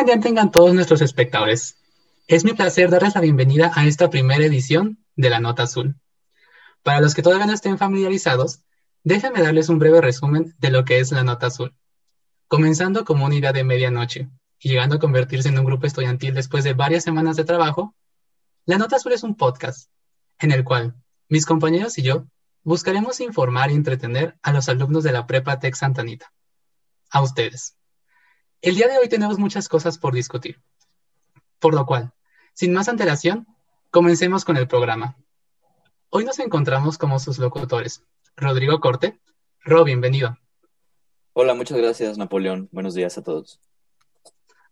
buen día tengan todos nuestros espectadores. Es mi placer darles la bienvenida a esta primera edición de La Nota Azul. Para los que todavía no estén familiarizados, déjenme darles un breve resumen de lo que es La Nota Azul. Comenzando como una idea de medianoche y llegando a convertirse en un grupo estudiantil después de varias semanas de trabajo, La Nota Azul es un podcast en el cual mis compañeros y yo buscaremos informar y entretener a los alumnos de la Prepa Tech Santanita. A ustedes. El día de hoy tenemos muchas cosas por discutir. Por lo cual, sin más antelación, comencemos con el programa. Hoy nos encontramos como sus locutores. Rodrigo Corte. Ro, bienvenido. Hola, muchas gracias, Napoleón. Buenos días a todos.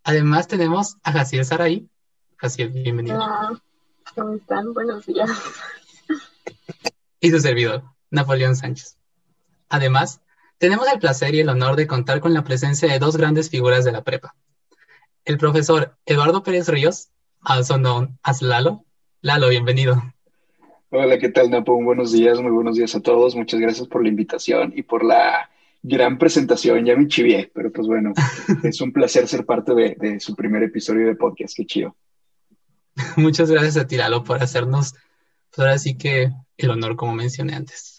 Además tenemos a Jaciel Saraí. Jaciel, bienvenido. Hola, ¿cómo están? Buenos días. Y su servidor, Napoleón Sánchez. Además, tenemos el placer y el honor de contar con la presencia de dos grandes figuras de la prepa. El profesor Eduardo Pérez Ríos, also known as Lalo. Lalo, bienvenido. Hola, ¿qué tal, Napo? Buenos días, muy buenos días a todos. Muchas gracias por la invitación y por la gran presentación. Ya me chivié, pero pues bueno, es un placer ser parte de, de su primer episodio de podcast. Qué chido. Muchas gracias a ti, Lalo, por hacernos, pues ahora sí que el honor, como mencioné antes.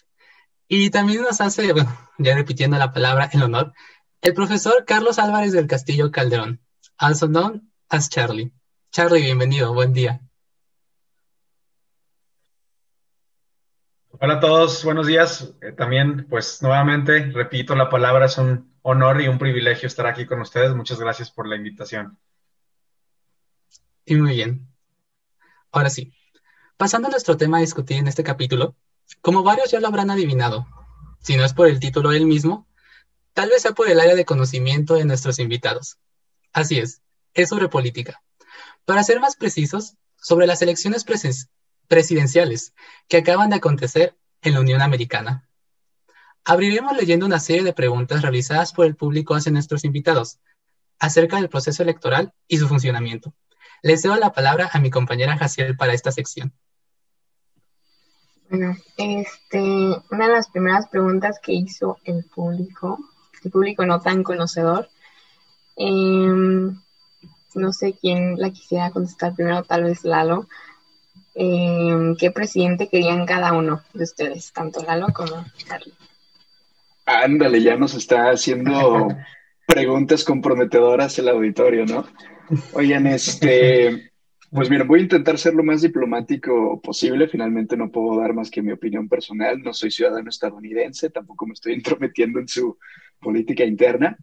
Y también nos hace, bueno, ya repitiendo la palabra, el honor, el profesor Carlos Álvarez del Castillo Calderón, also known as Charlie. Charlie, bienvenido, buen día. Hola a todos, buenos días. Eh, también, pues nuevamente, repito la palabra, es un honor y un privilegio estar aquí con ustedes. Muchas gracias por la invitación. Y muy bien. Ahora sí, pasando a nuestro tema a discutir en este capítulo, como varios ya lo habrán adivinado, si no es por el título del mismo, tal vez sea por el área de conocimiento de nuestros invitados. Así es, es sobre política. Para ser más precisos, sobre las elecciones presidenciales que acaban de acontecer en la Unión Americana. Abriremos leyendo una serie de preguntas realizadas por el público hacia nuestros invitados acerca del proceso electoral y su funcionamiento. Les cedo la palabra a mi compañera Jaciel para esta sección. Bueno, este, una de las primeras preguntas que hizo el público, el público no tan conocedor, eh, no sé quién la quisiera contestar primero, tal vez Lalo. Eh, ¿Qué presidente querían cada uno de ustedes, tanto Lalo como Charlie? Ándale, ya nos está haciendo preguntas comprometedoras el auditorio, ¿no? Oigan, este, pues mira, voy a intentar ser lo más diplomático posible. Finalmente no puedo dar más que mi opinión personal. No soy ciudadano estadounidense, tampoco me estoy intrometiendo en su política interna.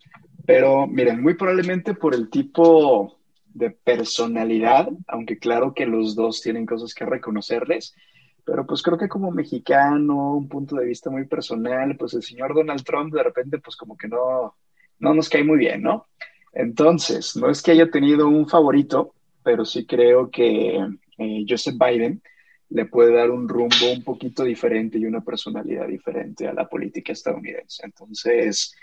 Pero miren, muy probablemente por el tipo de personalidad, aunque claro que los dos tienen cosas que reconocerles, pero pues creo que como mexicano, un punto de vista muy personal, pues el señor Donald Trump de repente pues como que no, no nos cae muy bien, ¿no? Entonces, no es que haya tenido un favorito, pero sí creo que eh, Joseph Biden le puede dar un rumbo un poquito diferente y una personalidad diferente a la política estadounidense. Entonces,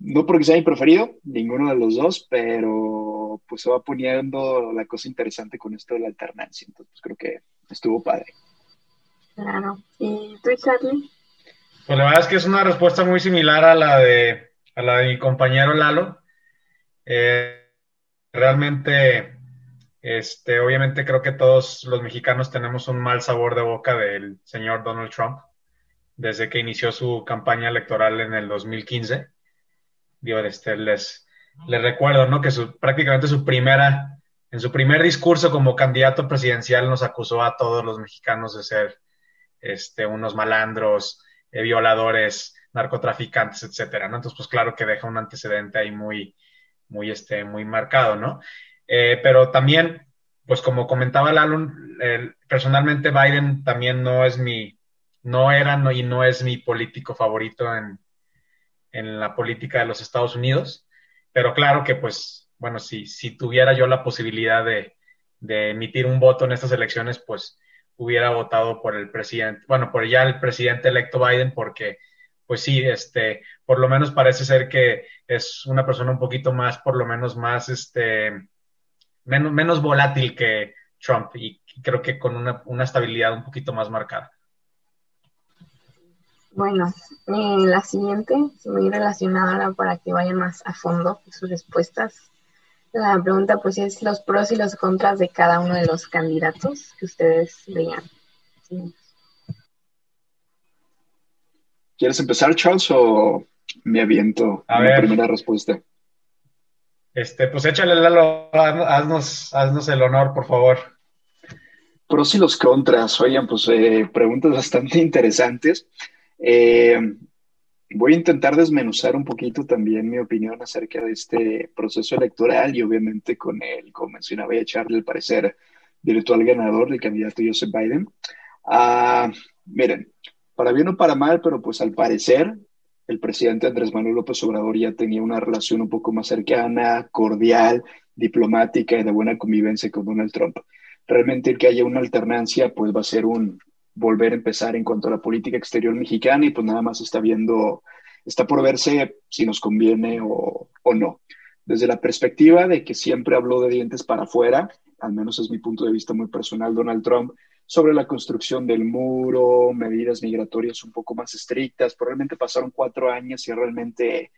no porque sea mi preferido, ninguno de los dos, pero pues se va poniendo la cosa interesante con esto de la alternancia. Entonces, pues, creo que estuvo padre. Claro. ¿Y tú, Charlie? Pues la verdad es que es una respuesta muy similar a la de, a la de mi compañero Lalo. Eh, realmente, este, obviamente creo que todos los mexicanos tenemos un mal sabor de boca del señor Donald Trump desde que inició su campaña electoral en el 2015 digo, este, les, les recuerdo, ¿no? Que su, prácticamente su primera, en su primer discurso como candidato presidencial nos acusó a todos los mexicanos de ser este, unos malandros, eh, violadores, narcotraficantes, etcétera, ¿no? Entonces, pues claro que deja un antecedente ahí muy, muy, este, muy marcado, ¿no? Eh, pero también, pues como comentaba Lalo, eh, personalmente Biden también no es mi, no era y no es mi político favorito en, en la política de los Estados Unidos, pero claro que pues, bueno, si, si tuviera yo la posibilidad de, de emitir un voto en estas elecciones, pues hubiera votado por el presidente, bueno, por ya el presidente electo Biden, porque pues sí, este, por lo menos parece ser que es una persona un poquito más, por lo menos más, este, menos, menos volátil que Trump y creo que con una, una estabilidad un poquito más marcada. Bueno, eh, la siguiente, muy relacionada para que vayan más a fondo sus respuestas. La pregunta pues es los pros y los contras de cada uno de los candidatos que ustedes veían. ¿Quieres empezar, Charles, o me aviento A la ver. primera respuesta? Este, pues échale, Lalo, haznos, el honor, por favor. Pros y los contras. Oigan, pues eh, preguntas bastante interesantes. Eh, voy a intentar desmenuzar un poquito también mi opinión acerca de este proceso electoral y obviamente con el, como mencionaba, voy a echarle el parecer virtual ganador del candidato Joseph Biden. Ah, miren, para bien o para mal, pero pues al parecer el presidente Andrés Manuel López Obrador ya tenía una relación un poco más cercana, cordial, diplomática y de buena convivencia con Donald Trump. Realmente el que haya una alternancia, pues va a ser un volver a empezar en cuanto a la política exterior mexicana y pues nada más está viendo, está por verse si nos conviene o, no. Desde la perspectiva de que siempre habló de dientes para afuera, al menos es mi punto de vista muy personal, Donald Trump, sobre la construcción del muro, medidas migratorias un poco más estrictas, pero realmente pasaron cuatro años y realmente,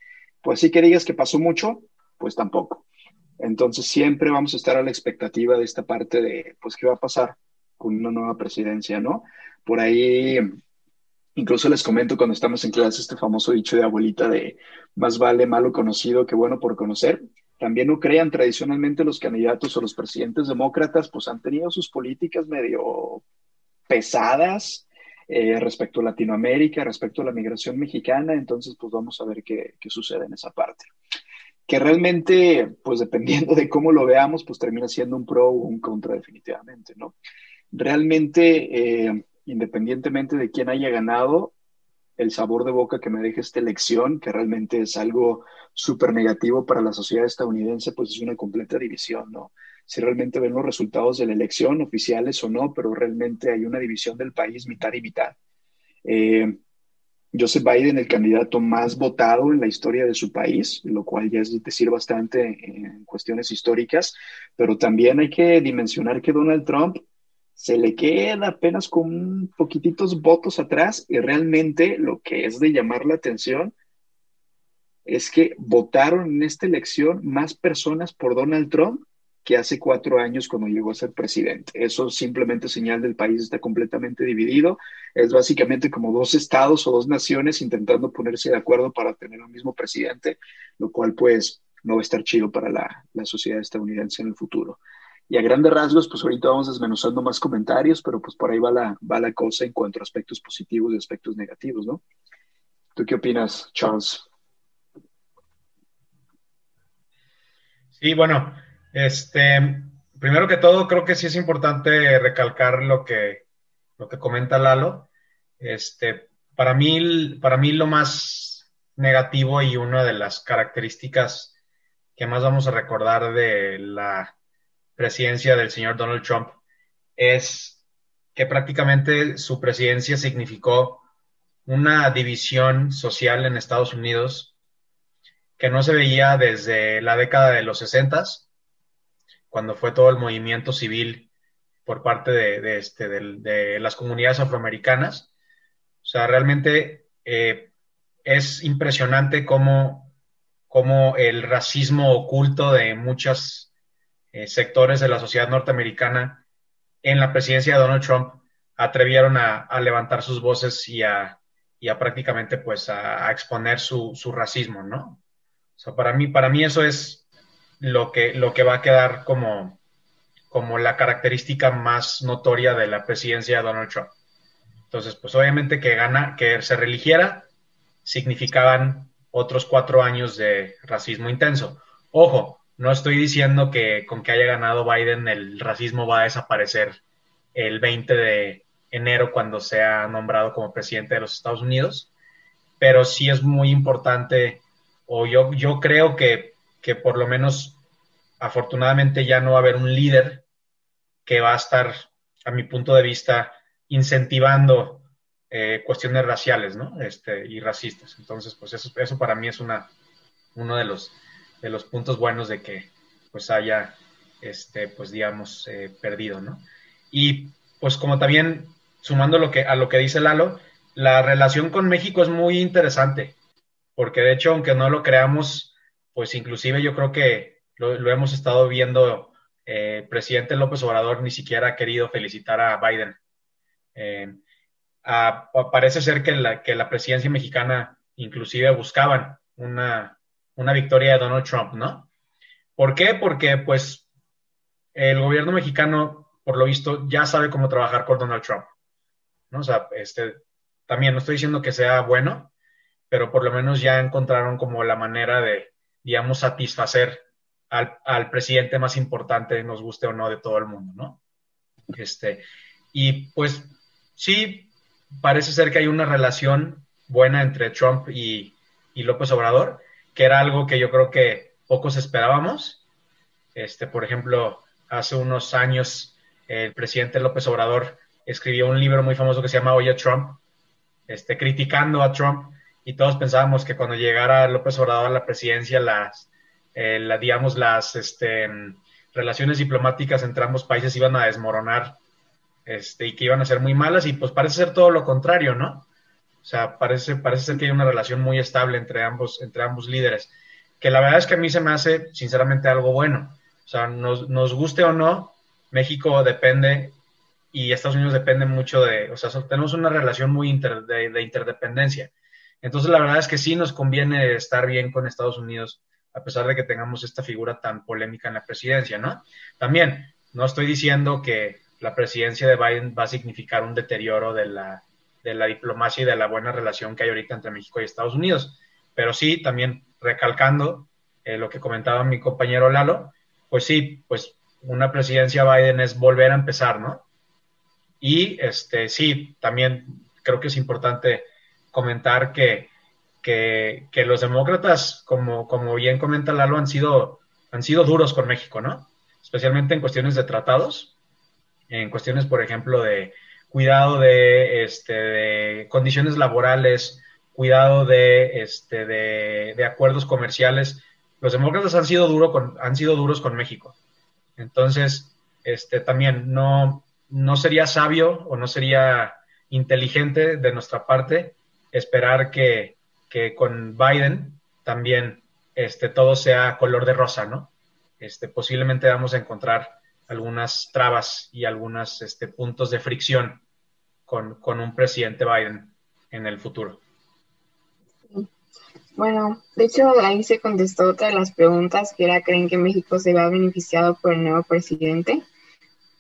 pues sí que digas que pasó mucho, pues tampoco. Entonces siempre vamos a estar a la expectativa de esta parte de, pues, ¿qué va a pasar con una nueva presidencia, no? Por ahí, incluso les comento cuando estamos en clase este famoso dicho de abuelita de más vale malo conocido que bueno por conocer. También no crean, tradicionalmente los candidatos o los presidentes demócratas pues han tenido sus políticas medio pesadas eh, respecto a Latinoamérica, respecto a la migración mexicana, entonces pues vamos a ver qué, sucede en esa parte que realmente, pues dependiendo de cómo lo veamos, pues termina siendo un pro o un contra definitivamente, ¿no? Realmente, eh, independientemente de quién haya ganado, el sabor de boca que me deja esta elección, que realmente es algo súper negativo para la sociedad estadounidense, pues es una completa división, ¿no? Si realmente ven los resultados de la elección, oficiales o no, pero realmente hay una división del país mitad y mitad. Eh, Joseph Biden, el candidato más votado en la historia de su país, lo cual ya es decir bastante en cuestiones históricas, pero también hay que dimensionar que Donald Trump se le queda apenas con poquititos votos atrás y realmente lo que es de llamar la atención es que votaron en esta elección más personas por Donald Trump que hace cuatro años cuando llegó a ser presidente. Eso simplemente señal del país está completamente dividido. Es básicamente como dos estados o dos naciones intentando ponerse de acuerdo para tener un mismo presidente, lo cual pues no va a estar chido para la, la sociedad estadounidense en el futuro. Y a grandes rasgos, pues ahorita vamos desmenuzando más comentarios, pero pues por ahí va la, va la cosa en cuanto a aspectos positivos y aspectos negativos, ¿no? ¿Tú qué opinas, Charles? Sí, bueno, este, primero que todo, creo que sí es importante recalcar lo que, lo que comenta Lalo. Este, para mí, para mí lo más negativo y una de las características que más vamos a recordar de la presidencia del señor Donald Trump es que prácticamente su presidencia significó una división social en Estados Unidos que no se veía desde la década de los 60 cuando fue todo el movimiento civil por parte de, este, de, las comunidades afroamericanas. O sea, realmente eh, es impresionante cómo, cómo, el racismo oculto de muchos eh, sectores de la sociedad norteamericana en la presidencia de Donald Trump atrevieron a, levantar sus voces y a, prácticamente pues a, exponer su, su, racismo, ¿no? O sea, para mí, para mí eso es lo que, lo que va a quedar como, como la característica más notoria de la presidencia de Donald Trump. Entonces, pues obviamente que gana, que se religiera, significaban otros cuatro años de racismo intenso. Ojo, no estoy diciendo que con que haya ganado Biden el racismo va a desaparecer el 20 de enero cuando sea nombrado como presidente de los Estados Unidos, pero sí es muy importante, o yo, yo creo que, que por lo menos afortunadamente ya no va a haber un líder que va a estar, a mi punto de vista, incentivando eh, cuestiones raciales ¿no? este, y racistas. Entonces, pues eso, eso para mí es una, uno de los, de los puntos buenos de que pues haya, este, pues digamos, eh, perdido. ¿no? Y pues como también, sumando lo que, a lo que dice Lalo, la relación con México es muy interesante, porque de hecho, aunque no lo creamos, pues inclusive yo creo que lo, hemos estado viendo, eh, presidente López Obrador ni siquiera ha querido felicitar a Biden. Eh, parece ser que la, que la presidencia mexicana inclusive buscaban una, una victoria de Donald Trump, ¿no? ¿Por qué? Porque pues el gobierno mexicano, por lo visto, ya sabe cómo trabajar con Donald Trump. ¿no? O sea, este, también no estoy diciendo que sea bueno, pero por lo menos ya encontraron como la manera de, digamos, satisfacer al, al, presidente más importante, nos guste o no, de todo el mundo, ¿no? Este, y pues sí, parece ser que hay una relación buena entre Trump y, y López Obrador, que era algo que yo creo que pocos esperábamos. Este, por ejemplo, hace unos años el presidente López Obrador escribió un libro muy famoso que se llama Oye Trump, este, criticando a Trump y todos pensábamos que cuando llegara López Obrador a la presidencia, las, eh, digamos, las este, relaciones diplomáticas entre ambos países iban a desmoronar este, y que iban a ser muy malas y pues parece ser todo lo contrario, ¿no? O sea, parece, parece ser que hay una relación muy estable entre ambos, entre ambos líderes, que la verdad es que a mí se me hace sinceramente algo bueno. O sea, nos, nos guste o no, México depende y Estados Unidos depende mucho de, o sea, tenemos una relación muy de, interdependencia. Entonces, la verdad es que sí nos conviene estar bien con Estados Unidos, a pesar de que tengamos esta figura tan polémica en la presidencia, ¿no? También, no estoy diciendo que la presidencia de Biden va a significar un deterioro de la, de la diplomacia y de la buena relación que hay ahorita entre México y Estados Unidos, pero sí, también recalcando eh, lo que comentaba mi compañero Lalo, pues sí, pues una presidencia Biden es volver a empezar, ¿no? Y este, sí, también creo que es importante comentar que, que, los demócratas, como, como bien comenta Lalo, han sido, han sido duros con México, ¿no? Especialmente en cuestiones de tratados, en cuestiones, por ejemplo, de cuidado de, este, de condiciones laborales, cuidado de, este, acuerdos comerciales. Los demócratas han sido, duros con México. Entonces, este, también no, no sería sabio o no sería inteligente de nuestra parte esperar que, con Biden también este, todo sea color de rosa, ¿no? Este, posiblemente vamos a encontrar algunas trabas y algunos este, puntos de fricción con, con un presidente Biden en el futuro. Bueno, de hecho ahí se contestó otra de las preguntas que era, ¿creen que México se va beneficiado por el nuevo presidente?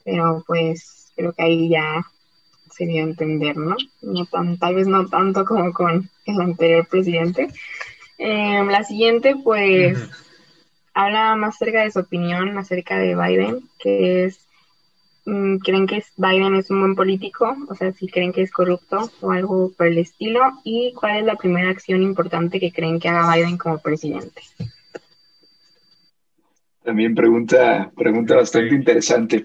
Pero pues creo que ahí ya sería entender, ¿no? no tan, tal vez no tanto como con el anterior presidente. Eh, la siguiente, pues, habla más acerca de su opinión acerca de Biden, que es Mm, creen que Biden es un buen político, o sea, si creen que es corrupto o algo por el estilo, y cuál es la primera acción importante que creen que haga Biden como presidente. También pregunta, pregunta bastante interesante.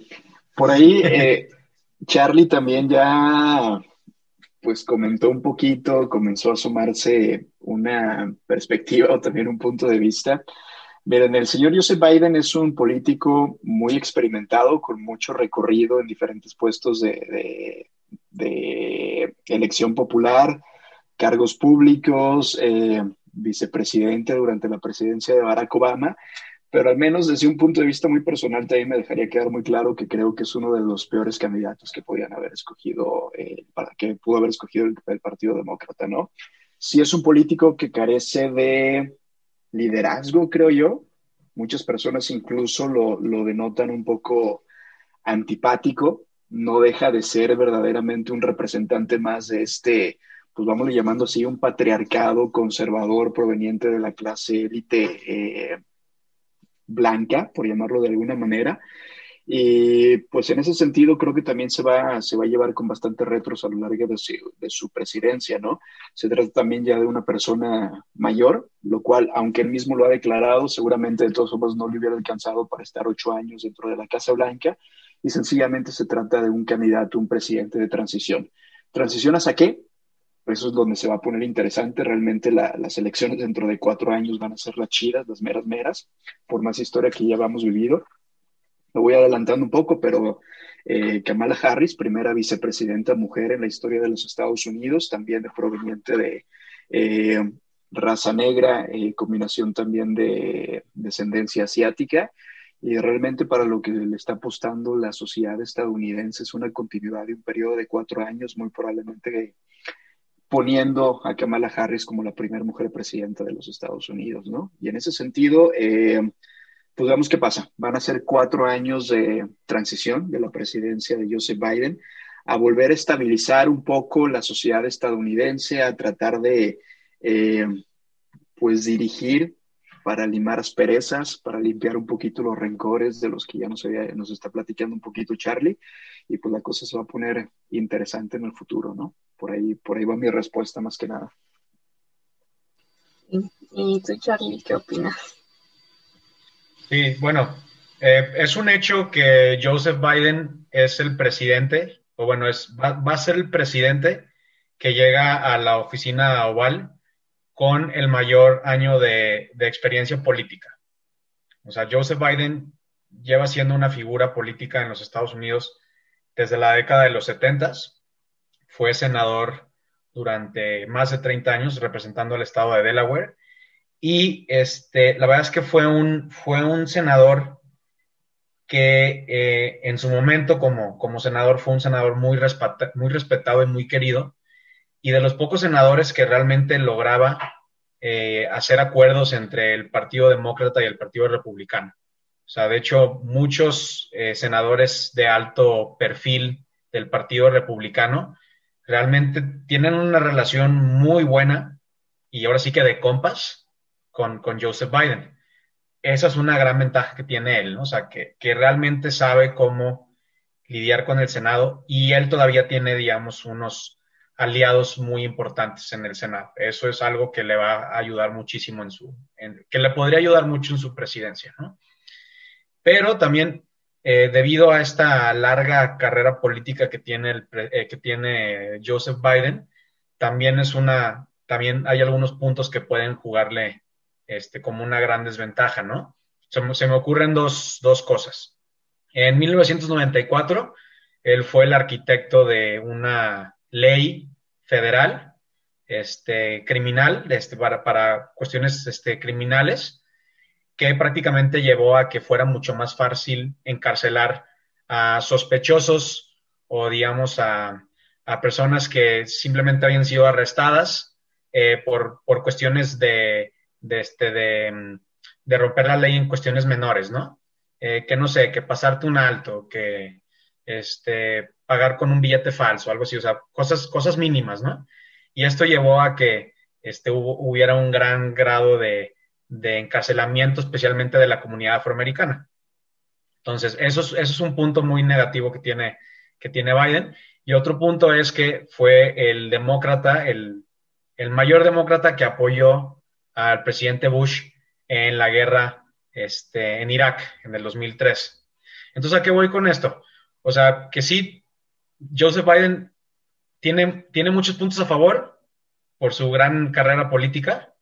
Por ahí, eh, Charlie también ya pues comentó un poquito, comenzó a sumarse una perspectiva o también un punto de vista. Miren, el señor Joseph Biden es un político muy experimentado, con mucho recorrido en diferentes puestos de, elección popular, cargos públicos, eh, vicepresidente durante la presidencia de Barack Obama, pero al menos desde un punto de vista muy personal también me dejaría quedar muy claro que creo que es uno de los peores candidatos que podían haber escogido, eh, para que pudo haber escogido el Partido Demócrata, ¿no? Si es un político que carece de liderazgo, creo yo. Muchas personas incluso lo, denotan un poco antipático. No deja de ser verdaderamente un representante más de este, pues vamos llamando así, un patriarcado conservador proveniente de la clase élite eh, blanca, por llamarlo de alguna manera, y pues en ese sentido creo que también se va, se va a llevar con bastante retros a lo largo de su, de su presidencia, ¿no? Se trata también ya de una persona mayor, lo cual, aunque él mismo lo ha declarado, seguramente de todos modos no le hubiera alcanzado para estar ocho años dentro de la Casa Blanca, y sencillamente se trata de un candidato, un presidente de transición. ¿Transición hacia qué? Eso es donde se va a poner interesante. Realmente las elecciones dentro de cuatro años van a ser las chidas, las meras meras, por más historia que ya hemos vivido. Me voy adelantando un poco, pero eh, Kamala Harris, primera vicepresidenta mujer en la historia de los Estados Unidos, también proveniente de, eh, raza negra, eh, combinación también de descendencia asiática. Y realmente para lo que le está apostando la sociedad estadounidense es una continuidad de un periodo de cuatro años, muy probablemente poniendo a Kamala Harris como la primera mujer presidenta de los Estados Unidos, ¿no? Y en ese sentido, eh, pues veamos qué pasa. Van a ser cuatro años de transición de la presidencia de Joseph Biden a volver a estabilizar un poco la sociedad estadounidense, a tratar de, eh, pues, dirigir para limar asperezas, para limpiar un poquito los rencores de los que ya nos, nos está platicando un poquito Charlie, y pues la cosa se va a poner interesante en el futuro, ¿no? Por ahí, por ahí va mi respuesta más que nada. ¿Y tú, Charlie, qué opinas? Sí, bueno, eh, es un hecho que Joseph Biden es el presidente, o bueno, es, va, a ser el presidente que llega a la oficina oval con el mayor año de, de experiencia política. O sea, Joseph Biden lleva siendo una figura política en los Estados Unidos desde la década de los 70. Fue senador durante más de 30 años representando al estado de Delaware y este, la verdad es que fue un, fue un senador que eh, en su momento como, como senador fue un senador muy, muy respetado y muy querido, y de los pocos senadores que realmente lograba eh, hacer acuerdos entre el Partido Demócrata y el Partido Republicano. O sea, de hecho, muchos eh, senadores de alto perfil del Partido Republicano realmente tienen una relación muy buena y ahora sí que de compas con, Joseph Biden. Esa es una gran ventaja que tiene él, ¿no? O sea, que, realmente sabe cómo lidiar con el Senado y él todavía tiene, digamos, unos aliados muy importantes en el Senado. Eso es algo que le va a ayudar muchísimo en su, que le podría ayudar mucho en su presidencia, ¿no? Pero también, eh, debido a esta larga carrera política que tiene, el, eh, que tiene Joseph Biden, también es una, también hay algunos puntos que pueden jugarle este, como una gran desventaja, ¿no? Se, me ocurren dos, cosas. En 1994, él fue el arquitecto de una ley federal este, criminal este, para, para, cuestiones este, criminales que prácticamente llevó a que fuera mucho más fácil encarcelar a sospechosos o, digamos, a, personas que simplemente habían sido arrestadas eh, por, por, cuestiones de, de, este, de, de romper la ley en cuestiones menores, ¿no? Eh, que no sé, que pasarte un alto, que este, pagar con un billete falso, algo así, o sea, cosas, cosas mínimas, ¿no? Y esto llevó a que este, hubiera un gran grado de, de, encarcelamiento, especialmente de la comunidad afroamericana. Entonces, eso es, eso es un punto muy negativo que tiene, que tiene Biden. Y otro punto es que fue el demócrata, el, el mayor demócrata que apoyó al presidente Bush en la guerra este, en Irak en el 2003. Entonces, ¿a qué voy con esto? O sea, que sí, Joseph Biden tiene, tiene muchos puntos a favor por su gran carrera política,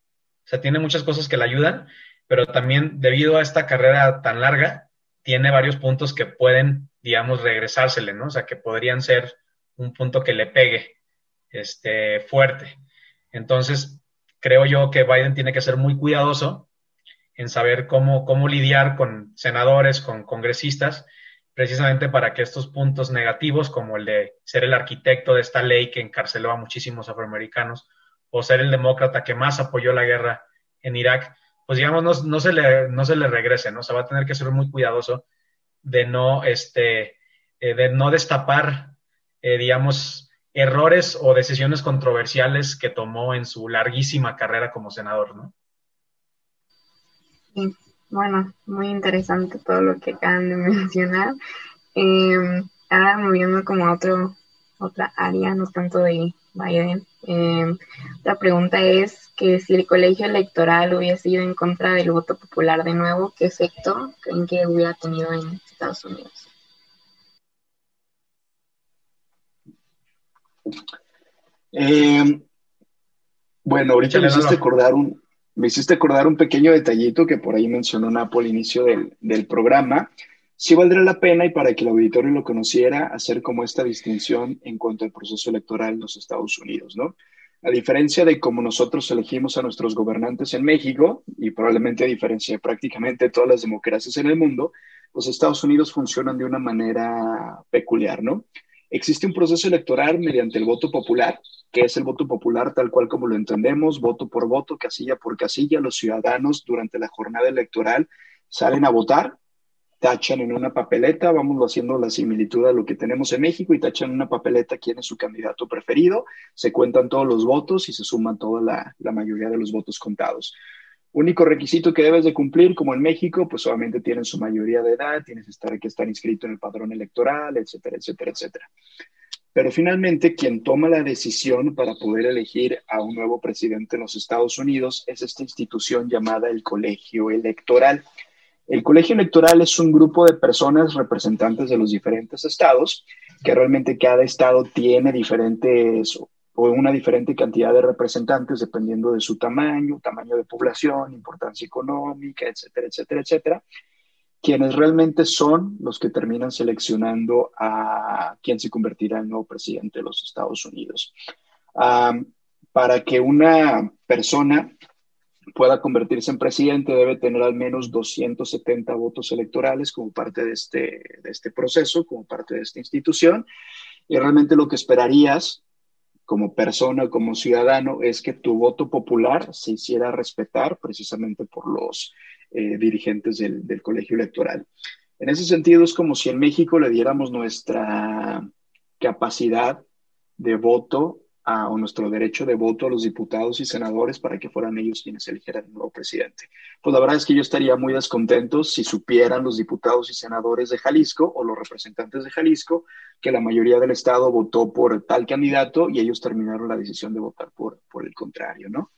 o sea, tiene muchas cosas que le ayudan, pero también debido a esta carrera tan larga, tiene varios puntos que pueden, digamos, regresársele, ¿no? O sea, que podrían ser un punto que le pegue este, fuerte. Entonces, creo yo que Biden tiene que ser muy cuidadoso en saber cómo, cómo lidiar con senadores, con congresistas, precisamente para que estos puntos negativos, como el de ser el arquitecto de esta ley que encarceló a muchísimos afroamericanos, o ser el demócrata que más apoyó la guerra en Irak, pues digamos, no, se, le, no se le regrese, ¿no? O sea, va a tener que ser muy cuidadoso de no, este, eh, de no destapar, eh, digamos, errores o decisiones controversiales que tomó en su larguísima carrera como senador, ¿no? Sí, bueno, muy interesante todo lo que acaban de mencionar. Eh, ahora moviendo como a otro, otra área, no tanto de Biden. Eh, la pregunta es que si el colegio electoral hubiese ido en contra del voto popular de nuevo, ¿qué efecto creen que hubiera tenido en Estados Unidos? Eh, bueno, ahorita me hiciste, acordar un, me hiciste acordar un pequeño detallito que por ahí mencionó Napo al inicio del, programa. Sí valdría la pena y para que el auditorio lo conociera, hacer como esta distinción en cuanto al proceso electoral en los Estados Unidos, ¿no? A diferencia de cómo nosotros elegimos a nuestros gobernantes en México, y probablemente a diferencia de prácticamente todas las democracias en el mundo, los Estados Unidos funcionan de una manera peculiar, ¿no? Existe un proceso electoral mediante el voto popular, que es el voto popular tal cual como lo entendemos, voto por voto, casilla por casilla. Los ciudadanos durante la jornada electoral salen a votar, tachan en una papeleta, vamos haciendo la similitud a lo que tenemos en México y tachan en una papeleta quién es su candidato preferido, se cuentan todos los votos y se suman toda la, la mayoría de los votos contados. Único requisito que debes de cumplir, como en México, pues obviamente tienen su mayoría de edad, tienes que estar, que estar inscrito en el padrón electoral, etcétera, etcétera, etcétera. Pero finalmente, quien toma la decisión para poder elegir a un nuevo presidente en los Estados Unidos es esta institución llamada el Colegio Electoral. El Colegio Electoral es un grupo de personas representantes de los diferentes estados, que realmente cada estado tiene diferentes o una diferente cantidad de representantes dependiendo de su tamaño, tamaño de población, importancia económica, etcétera, etcétera, etcétera, quienes realmente son los que terminan seleccionando a quien se convertirá en nuevo presidente de los Estados Unidos. para que una persona pueda convertirse en presidente debe tener al menos 270 votos electorales como parte de este, de este proceso, como parte de esta institución. Y realmente lo que esperarías como persona, como ciudadano, es que tu voto popular se hiciera respetar precisamente por los eh, dirigentes del, del, colegio electoral. En ese sentido, es como si en México le diéramos nuestra capacidad de voto o nuestro derecho de voto a los diputados y senadores para que fueran ellos quienes eligieran el nuevo presidente. Pues la verdad es que yo estaría muy descontento si supieran los diputados y senadores de Jalisco o los representantes de Jalisco que la mayoría del Estado votó por tal candidato y ellos terminaron la decisión de votar por, por el contrario, ¿no?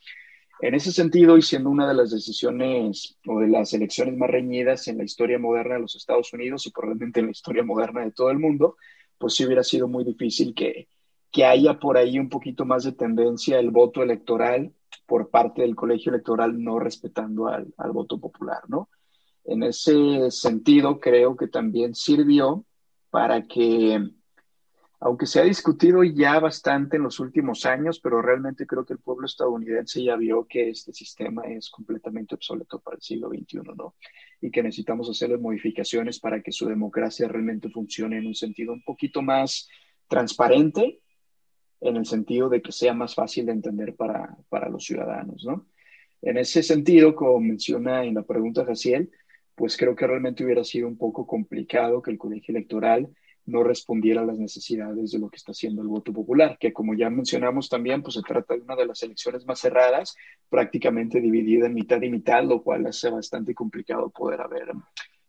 En ese sentido, y siendo una de las decisiones o de las elecciones más reñidas en la historia moderna de los Estados Unidos y probablemente en la historia moderna de todo el mundo, pues sí hubiera sido muy difícil que, que haya por ahí un poquito más de tendencia el voto electoral por parte del colegio electoral no respetando al, al voto popular, ¿no? En ese sentido, creo que también sirvió para que, aunque se ha discutido ya bastante en los últimos años, pero realmente creo que el pueblo estadounidense ya vio que este sistema es completamente obsoleto para el siglo XXI, ¿no? Y que necesitamos hacerle modificaciones para que su democracia realmente funcione en un sentido un poquito más transparente en el sentido de que sea más fácil de entender para, para los ciudadanos, ¿no? En ese sentido, como menciona en la pregunta Jaciel, pues creo que realmente hubiera sido un poco complicado que el colegio electoral no respondiera a las necesidades de lo que está haciendo el voto popular, que como ya mencionamos también, pues se trata de una de las elecciones más cerradas, prácticamente dividida en mitad y mitad, lo cual hace bastante complicado poder haber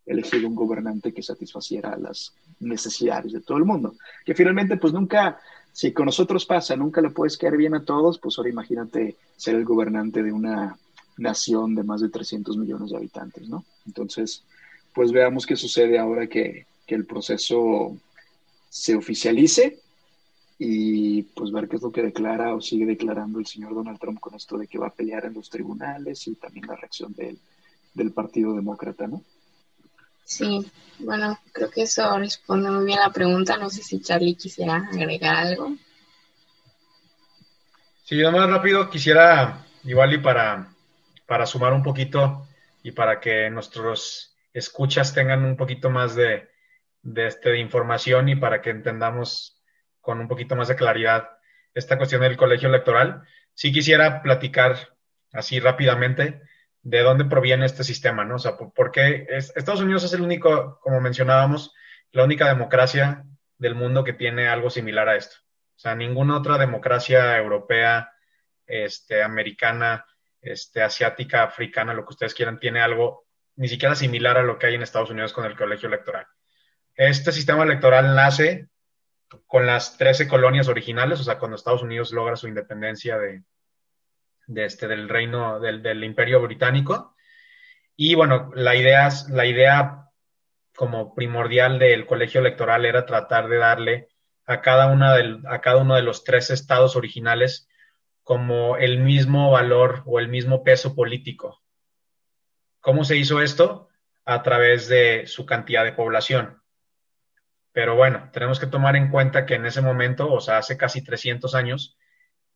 elegido un gobernante que satisfaciera las necesidades de todo el mundo, que finalmente pues nunca si con nosotros pasa, nunca le puedes caer bien a todos, pues ahora imagínate ser el gobernante de una nación de más de 300 millones de habitantes, ¿no? Entonces, pues veamos qué sucede ahora que, que el proceso se oficialice y pues ver qué es lo que declara o sigue declarando el señor Donald Trump con esto de que va a pelear en los tribunales y también la reacción del, del Partido Demócrata, ¿no? Sí, bueno, creo que eso responde muy bien a la pregunta. No sé si Charlie quisiera agregar algo. Sí, yo más rápido quisiera, igual y para, para sumar un poquito y para que nuestros escuchas tengan un poquito más de, de, este, de información y para que entendamos con un poquito más de claridad esta cuestión del colegio electoral. Sí quisiera platicar así rápidamente de dónde proviene este sistema, ¿no? O sea, ¿por, qué Estados Unidos es el único, como mencionábamos, la única democracia del mundo que tiene algo similar a esto. O sea, ninguna otra democracia europea, este, americana, este, asiática, africana, lo que ustedes quieran, tiene algo ni siquiera similar a lo que hay en Estados Unidos con el colegio electoral. Este sistema electoral nace con las 13 colonias originales, o sea, cuando Estados Unidos logra su independencia de, de este, del reino, del, imperio británico. Y bueno, la idea, la idea como primordial del colegio electoral era tratar de darle a cada, una del, a cada uno de los tres estados originales como el mismo valor o el mismo peso político. ¿Cómo se hizo esto? A través de su cantidad de población. Pero bueno, tenemos que tomar en cuenta que en ese momento, o sea, hace casi 300 años,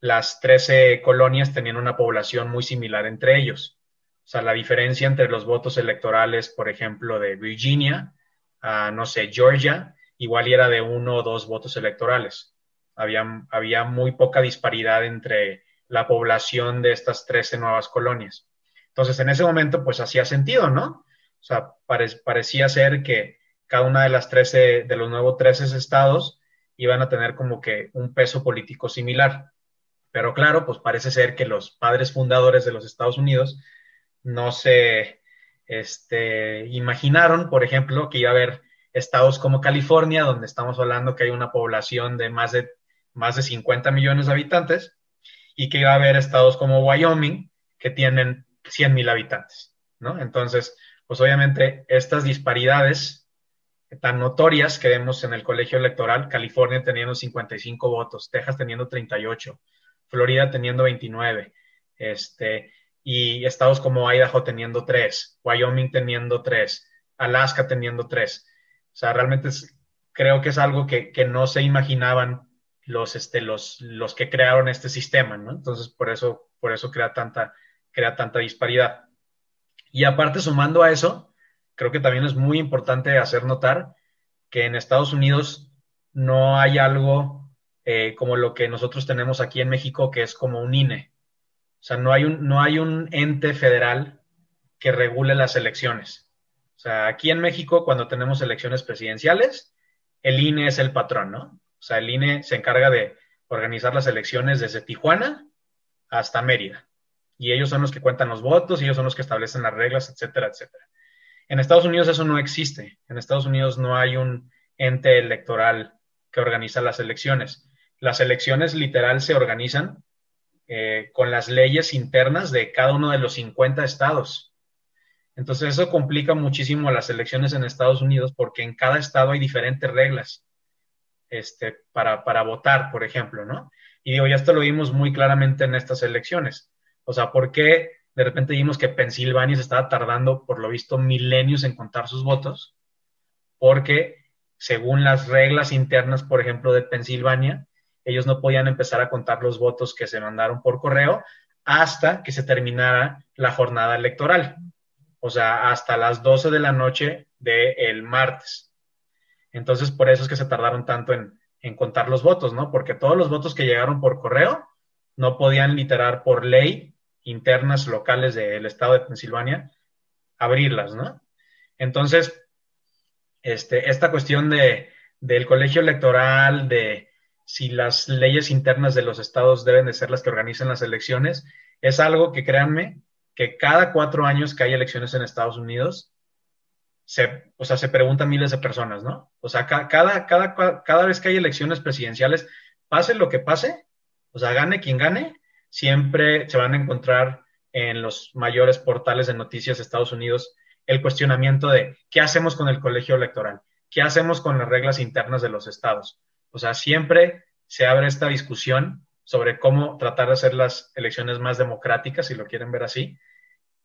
las 13 colonias tenían una población muy similar entre ellos. O sea, la diferencia entre los votos electorales, por ejemplo, de Virginia a, no sé, Georgia, igual era de uno o dos votos electorales. Había, había muy poca disparidad entre la población de estas 13 nuevas colonias. Entonces, en ese momento, pues hacía sentido, ¿no? O sea, parecía ser que cada una de las 13, de los nuevos 13 estados iban a tener como que un peso político similar. Pero claro, pues parece ser que los padres fundadores de los Estados Unidos no se este, imaginaron, por ejemplo, que iba a haber estados como California, donde estamos hablando que hay una población de más de, más de 50 millones de habitantes, y que iba a haber estados como Wyoming, que tienen 100 mil habitantes, ¿no? Entonces, pues obviamente estas disparidades tan notorias que vemos en el colegio electoral, California teniendo 55 votos, Texas teniendo 38, Florida teniendo 29, este, y estados como Idaho teniendo 3, Wyoming teniendo 3, Alaska teniendo 3. O sea, realmente creo que es algo que, que, no se imaginaban los, este, los, los que crearon este sistema, ¿no? Entonces, por eso, por eso crea, tanta, crea tanta disparidad. Y aparte, sumando a eso, creo que también es muy importante hacer notar que en Estados Unidos no hay algo eh, como lo que nosotros tenemos aquí en México, que es como un INE. O sea, no hay un, no hay un ente federal que regule las elecciones. O sea, aquí en México, cuando tenemos elecciones presidenciales, el INE es el patrón, ¿no? O sea, el INE se encarga de organizar las elecciones desde Tijuana hasta Mérida. Y ellos son los que cuentan los votos, ellos son los que establecen las reglas, etcétera, etcétera. En Estados Unidos eso no existe. En Estados Unidos no hay un ente electoral que organiza las elecciones. Las elecciones literal se organizan eh, con las leyes internas de cada uno de los 50 estados. Entonces eso complica muchísimo las elecciones en Estados Unidos porque en cada estado hay diferentes reglas este, para, para votar, por ejemplo, ¿no? Y digo, ya esto lo vimos muy claramente en estas elecciones. O sea, ¿por qué de repente vimos que Pensilvania se estaba tardando, por lo visto, milenios en contar sus votos, porque según las reglas internas, por ejemplo, de Pensilvania, ellos no podían empezar a contar los votos que se mandaron por correo hasta que se terminara la jornada electoral, o sea, hasta las 12 de la noche del martes. Entonces, por eso es que se tardaron tanto en, contar los votos, ¿no? Porque todos los votos que llegaron por correo no podían literar por ley internas locales del estado de Pensilvania, abrirlas, ¿no? Entonces, este, esta cuestión de, del colegio electoral, de si las leyes internas de los estados deben de ser las que organizan las elecciones, es algo que créanme que cada cuatro años que hay elecciones en Estados Unidos, se, o sea, se preguntan miles de personas, ¿no? O sea, cada, cada, cada vez que hay elecciones presidenciales, pase lo que pase, o sea, gane quien gane, siempre se van a encontrar en los mayores portales de noticias de Estados Unidos el cuestionamiento de qué hacemos con el colegio electoral, qué hacemos con las reglas internas de los estados. O sea, siempre se abre esta discusión sobre cómo tratar de hacer las elecciones más democráticas, si lo quieren ver así.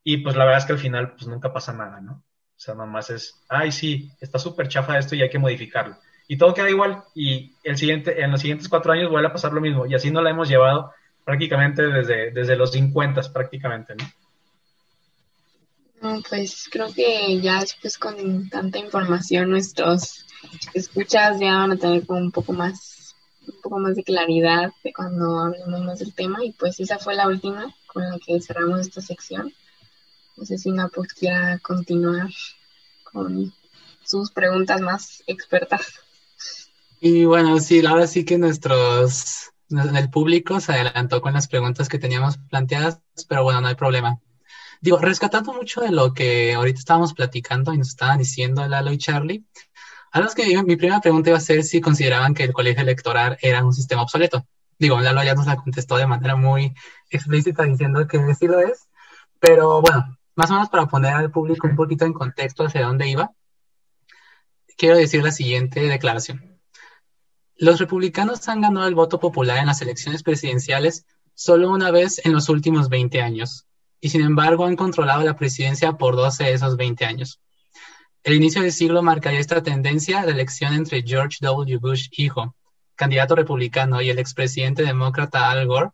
Y pues la verdad es que al final pues nunca pasa nada, ¿no? O sea, nomás es, ay, sí, está súper chafa esto y hay que modificarlo. Y todo queda igual y el siguiente, en los siguientes cuatro años vuelve a pasar lo mismo. Y así no la hemos llevado prácticamente desde, desde los 50 prácticamente, ¿no? No, pues creo que ya después con tanta información nuestros escuchas ya van a tener como un poco más un poco más de claridad de cuando hablemos más del tema y pues esa fue la última con la que cerramos esta sección. No sé si Napo quiera continuar con sus preguntas más expertas. Y bueno, sí, ahora sí que nuestros el público se adelantó con las preguntas que teníamos planteadas, pero bueno, no hay problema. Digo, rescatando mucho de lo que ahorita estábamos platicando y nos estaban diciendo Lalo y Charlie, a los que mi primera pregunta iba a ser si consideraban que el colegio electoral era un sistema obsoleto. Digo, Lalo ya nos la contestó de manera muy explícita diciendo que sí lo es, pero bueno, más o menos para poner al público un poquito en contexto hacia dónde iba, quiero decir la siguiente declaración. Los republicanos han ganado el voto popular en las elecciones presidenciales solo una vez en los últimos 20 años, y sin embargo han controlado la presidencia por 12 de esos 20 años. El inicio del siglo marcaría esta tendencia de elección entre George W. Bush hijo, candidato republicano, y el expresidente demócrata Al Gore,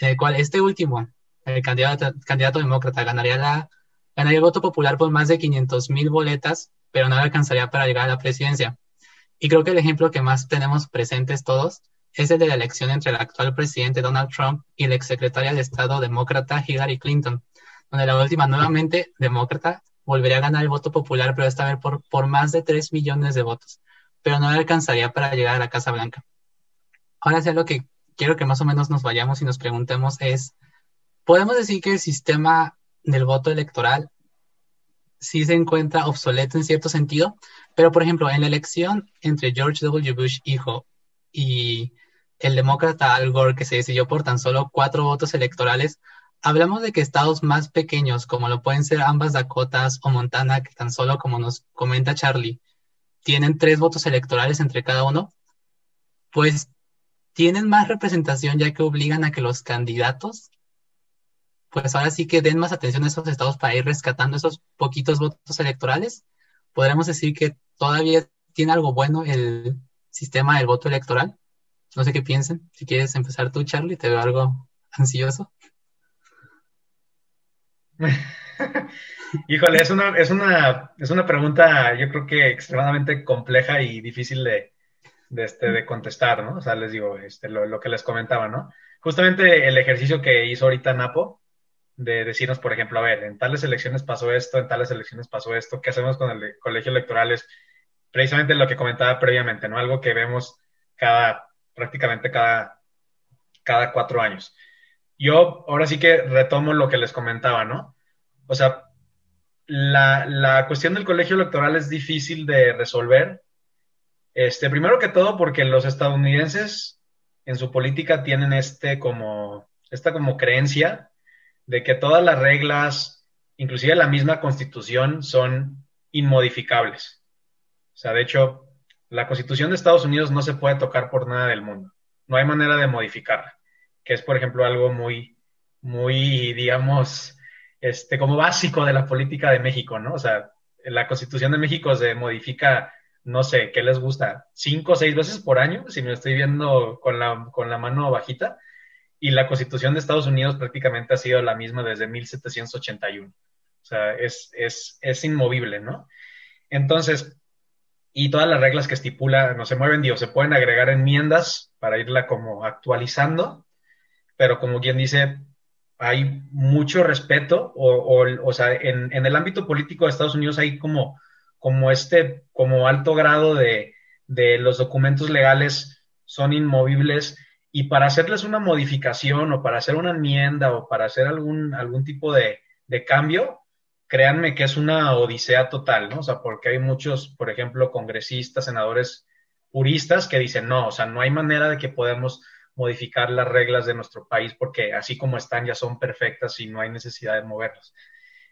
en el cual este último, el candidato, demócrata, ganaría, la, ganaría el voto popular por más de 500 mil boletas, pero no alcanzaría para llegar a la presidencia. Y creo que el ejemplo que más tenemos presentes todos es el de la elección entre el actual presidente Donald Trump y la exsecretaria de Estado demócrata Hillary Clinton, donde la última nuevamente demócrata volvería a ganar el voto popular, pero esta vez por, por más de 3 millones de votos, pero no le alcanzaría para llegar a la Casa Blanca. Ahora sí, lo que quiero que más o menos nos vayamos y nos preguntemos es, ¿podemos decir que el sistema del voto electoral sí se encuentra obsoleto en cierto sentido? Pero, por ejemplo, en la elección entre George W. Bush hijo y el demócrata Al Gore, que se decidió por tan solo cuatro votos electorales, hablamos de que estados más pequeños, como lo pueden ser ambas Dakotas o Montana, que tan solo como nos comenta Charlie, tienen tres votos electorales entre cada uno, pues tienen más representación ya que obligan a que los candidatos, pues ahora sí que den más atención a esos estados para ir rescatando esos poquitos votos electorales. Podremos decir que todavía tiene algo bueno el sistema del voto electoral. No sé qué piensen. Si quieres empezar tú, Charlie, te veo algo ansioso. Híjole, es una, es, una, es una pregunta, yo creo que extremadamente compleja y difícil de, este, de contestar, ¿no? O sea, les digo, este, lo, lo, que les comentaba, ¿no? Justamente el ejercicio que hizo ahorita Napo, de decirnos, por ejemplo, a ver, en tales elecciones pasó esto, en tales elecciones pasó esto, ¿qué hacemos con el colegio electoral? Es precisamente lo que comentaba previamente, ¿no? Algo que vemos cada, prácticamente cada, cada cuatro años. Yo ahora sí que retomo lo que les comentaba, ¿no? O sea, la, la cuestión del colegio electoral es difícil de resolver. Este, primero que todo, porque los estadounidenses en su política tienen este como, esta como creencia de que todas las reglas, inclusive la misma constitución, son inmodificables. O sea, de hecho, la constitución de Estados Unidos no se puede tocar por nada del mundo. No hay manera de modificarla, que es, por ejemplo, algo muy, muy, digamos, este, como básico de la política de México, ¿no? O sea, la Constitución de México se modifica, no sé, ¿qué les gusta? Cinco o seis veces por año, si me estoy viendo con la, con la mano bajita. Y la Constitución de Estados Unidos prácticamente ha sido la misma desde 1781. O sea, es, es, es inmovible, ¿no? Entonces, y todas las reglas que estipula no se mueven, digo, se pueden agregar enmiendas para irla como actualizando, pero como quien dice, hay mucho respeto, o, o, sea, en, en, el ámbito político de Estados Unidos hay como, como este, como alto grado de, de los documentos legales son inmovibles y para hacerles una modificación o para hacer una enmienda o para hacer algún, algún tipo de, de cambio, créanme que es una odisea total, ¿no? O sea, porque hay muchos, por ejemplo, congresistas, senadores puristas que dicen, no, o sea, no hay manera de que podamos modificar las reglas de nuestro país porque así como están ya son perfectas y no hay necesidad de moverlas.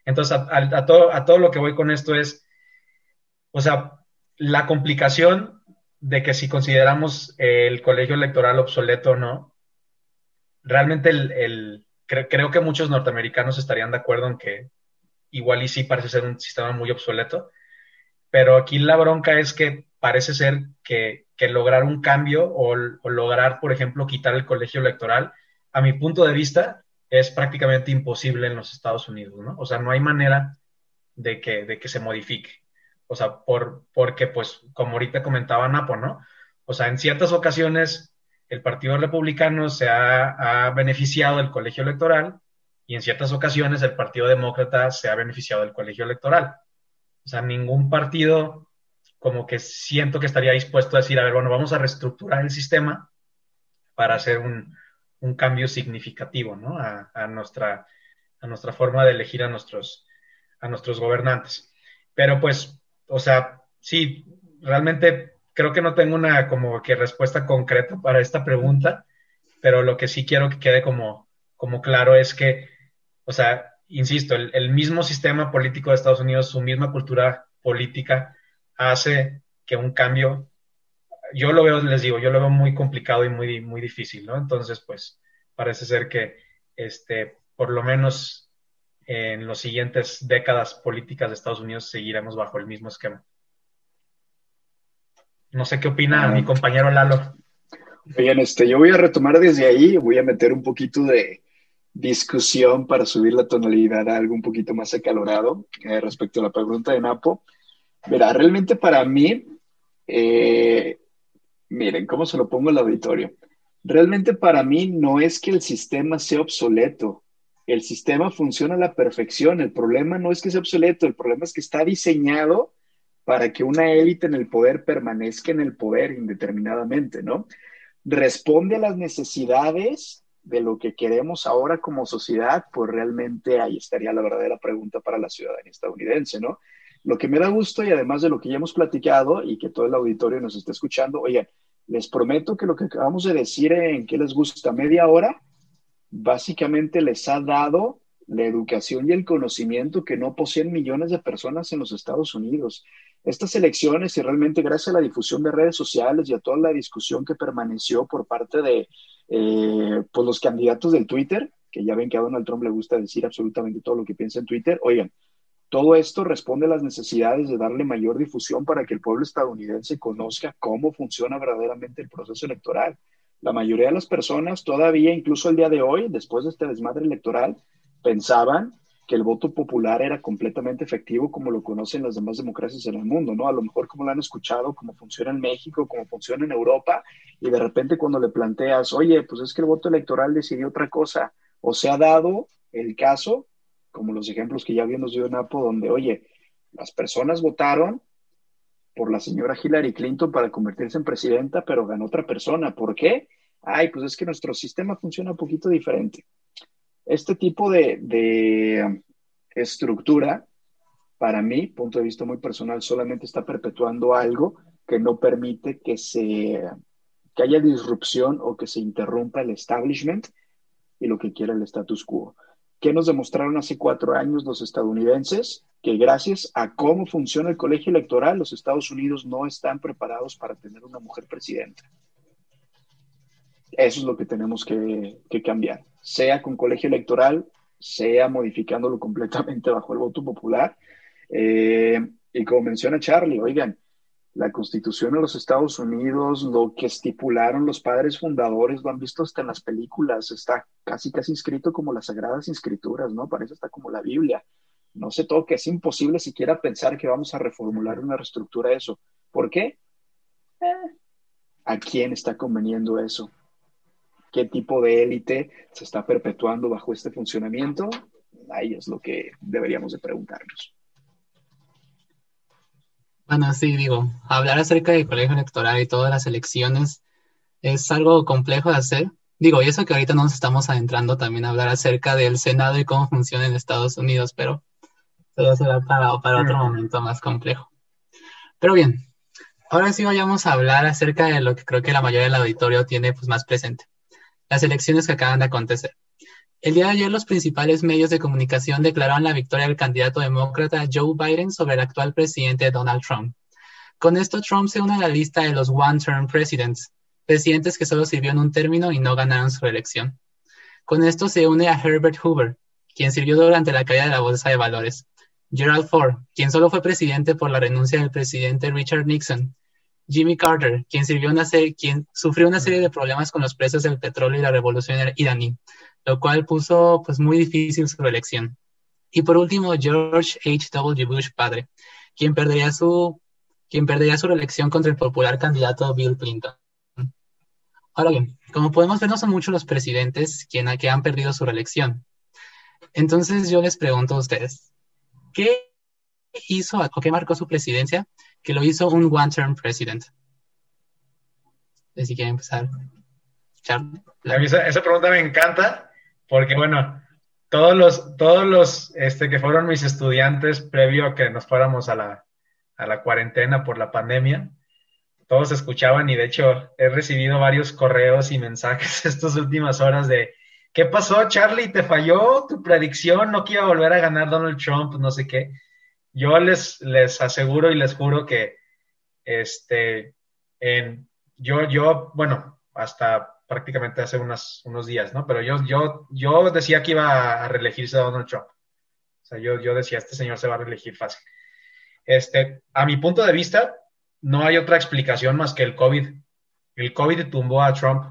Entonces, a, a, todo, a todo lo que voy con esto es, o sea, la complicación de que si consideramos el colegio electoral obsoleto o no, realmente el, el cre creo que muchos norteamericanos estarían de acuerdo en que igual y sí parece ser un sistema muy obsoleto, pero aquí la bronca es que parece ser que que lograr un cambio o, lograr, por ejemplo, quitar el colegio electoral, a mi punto de vista, es prácticamente imposible en los Estados Unidos, ¿no? O sea, no hay manera de que, de que se modifique. O sea, por, porque, pues, como ahorita comentaba Napo, ¿no? O sea, en ciertas ocasiones el Partido Republicano se ha, ha beneficiado del colegio electoral y en ciertas ocasiones el Partido Demócrata se ha beneficiado del colegio electoral. O sea, ningún partido como que siento que estaría dispuesto a decir, a ver, bueno, vamos a reestructurar el sistema para hacer un, un cambio significativo, ¿no? A, a, nuestra, a nuestra forma de elegir a nuestros, a nuestros gobernantes. Pero pues, o sea, sí, realmente creo que no tengo una como que respuesta concreta para esta pregunta, pero lo que sí quiero que quede como, como claro es que, o sea, insisto, el, el mismo sistema político de Estados Unidos, su misma cultura política, hace que un cambio, yo lo veo, les digo, yo lo veo muy complicado y muy, muy difícil, ¿no? Entonces, pues parece ser que, este, por lo menos en las siguientes décadas políticas de Estados Unidos seguiremos bajo el mismo esquema. No sé qué opina mi compañero Lalo. Oigan, este, yo voy a retomar desde ahí, voy a meter un poquito de discusión para subir la tonalidad a algo un poquito más acalorado eh, respecto a la pregunta de Napo. Verá, realmente para mí, eh, miren, ¿cómo se lo pongo al auditorio? Realmente para mí no es que el sistema sea obsoleto. El sistema funciona a la perfección. El problema no es que sea obsoleto, el problema es que está diseñado para que una élite en el poder permanezca en el poder indeterminadamente, ¿no? Responde a las necesidades de lo que queremos ahora como sociedad, pues realmente ahí estaría la verdadera pregunta para la ciudadanía estadounidense, ¿no? Lo que me da gusto y además de lo que ya hemos platicado y que todo el auditorio nos está escuchando, oigan, les prometo que lo que acabamos de decir en qué les gusta media hora, básicamente les ha dado la educación y el conocimiento que no poseen millones de personas en los Estados Unidos. Estas elecciones y realmente gracias a la difusión de redes sociales y a toda la discusión que permaneció por parte de eh, pues los candidatos del Twitter, que ya ven que a Donald Trump le gusta decir absolutamente todo lo que piensa en Twitter, oigan, todo esto responde a las necesidades de darle mayor difusión para que el pueblo estadounidense conozca cómo funciona verdaderamente el proceso electoral. La mayoría de las personas todavía, incluso el día de hoy, después de este desmadre electoral, pensaban que el voto popular era completamente efectivo como lo conocen las demás democracias en el mundo, ¿no? A lo mejor como lo han escuchado, cómo funciona en México, cómo funciona en Europa, y de repente cuando le planteas, oye, pues es que el voto electoral decidió otra cosa, o se ha dado el caso como los ejemplos que ya vimos dio Napo, donde, oye, las personas votaron por la señora Hillary Clinton para convertirse en presidenta, pero ganó otra persona. ¿Por qué? Ay, pues es que nuestro sistema funciona un poquito diferente. Este tipo de, de estructura, para mí, punto de vista muy personal, solamente está perpetuando algo que no permite que se que haya disrupción o que se interrumpa el establishment y lo que quiere el status quo. ¿Qué nos demostraron hace cuatro años los estadounidenses? Que gracias a cómo funciona el colegio electoral, los Estados Unidos no están preparados para tener una mujer presidenta. Eso es lo que tenemos que, cambiar, sea con colegio electoral, sea modificándolo completamente bajo el voto popular. Eh, y como menciona Charlie, oigan, la constitución de los Estados Unidos, lo que estipularon los padres fundadores, lo han visto hasta en las películas, está casi casi inscrito como las sagradas escrituras, ¿no? Parece hasta como la Biblia. No sé todo que es imposible siquiera pensar que vamos a reformular una reestructura de eso. ¿Por qué? Eh, ¿A quién está conveniendo eso? ¿Qué tipo de élite se está perpetuando bajo este funcionamiento? Ahí es lo que deberíamos de preguntarnos. Bueno, sí, digo, hablar acerca del colegio electoral y todas las elecciones es algo complejo de hacer. Digo, y eso que ahorita nos estamos adentrando también a hablar acerca del Senado y cómo funciona en Estados Unidos, pero eso será para, para otro momento más complejo. Pero bien, ahora sí vayamos a hablar acerca de lo que creo que la mayoría del auditorio tiene pues, más presente, las elecciones que acaban de acontecer. El día de ayer los principales medios de comunicación declararon la victoria del candidato demócrata Joe Biden sobre el actual presidente Donald Trump. Con esto, Trump se une a la lista de los one-term presidents, presidentes que solo sirvieron un término y no ganaron su elección. Con esto se une a Herbert Hoover, quien sirvió durante la caída de la bolsa de valores, Gerald Ford, quien solo fue presidente por la renuncia del presidente Richard Nixon, Jimmy Carter, quien, sirvió una quien sufrió una serie de problemas con los precios del petróleo y la revolución iraní, lo cual puso pues muy difícil su elección. Y por último, George H.W. Bush padre, quien perdería su quien perdería su reelección contra el popular candidato Bill Clinton. Ahora bien, como podemos ver, no son muchos los presidentes quienes que han perdido su reelección. Entonces yo les pregunto a ustedes, ¿qué hizo o qué marcó su presidencia que lo hizo un one-term president? Si quieren empezar. Charlie. Esa, esa, pregunta me encanta porque bueno, todos los, todos los este, que fueron mis estudiantes previo a que nos fuéramos a la, a la cuarentena por la pandemia, todos escuchaban y de hecho he recibido varios correos y mensajes estas últimas horas de, ¿qué pasó Charlie? ¿Te falló tu predicción? ¿No quiero volver a ganar Donald Trump? No sé qué. Yo les, les aseguro y les juro que este, en, yo, yo, bueno, hasta prácticamente hace unos días, ¿no? Pero yo, yo, yo decía que iba a reelegirse Donald Trump. O sea, yo, yo decía, este señor se va a reelegir fácil. Este, a mi punto de vista, no hay otra explicación más que el COVID. el COVID tumbó a Trump,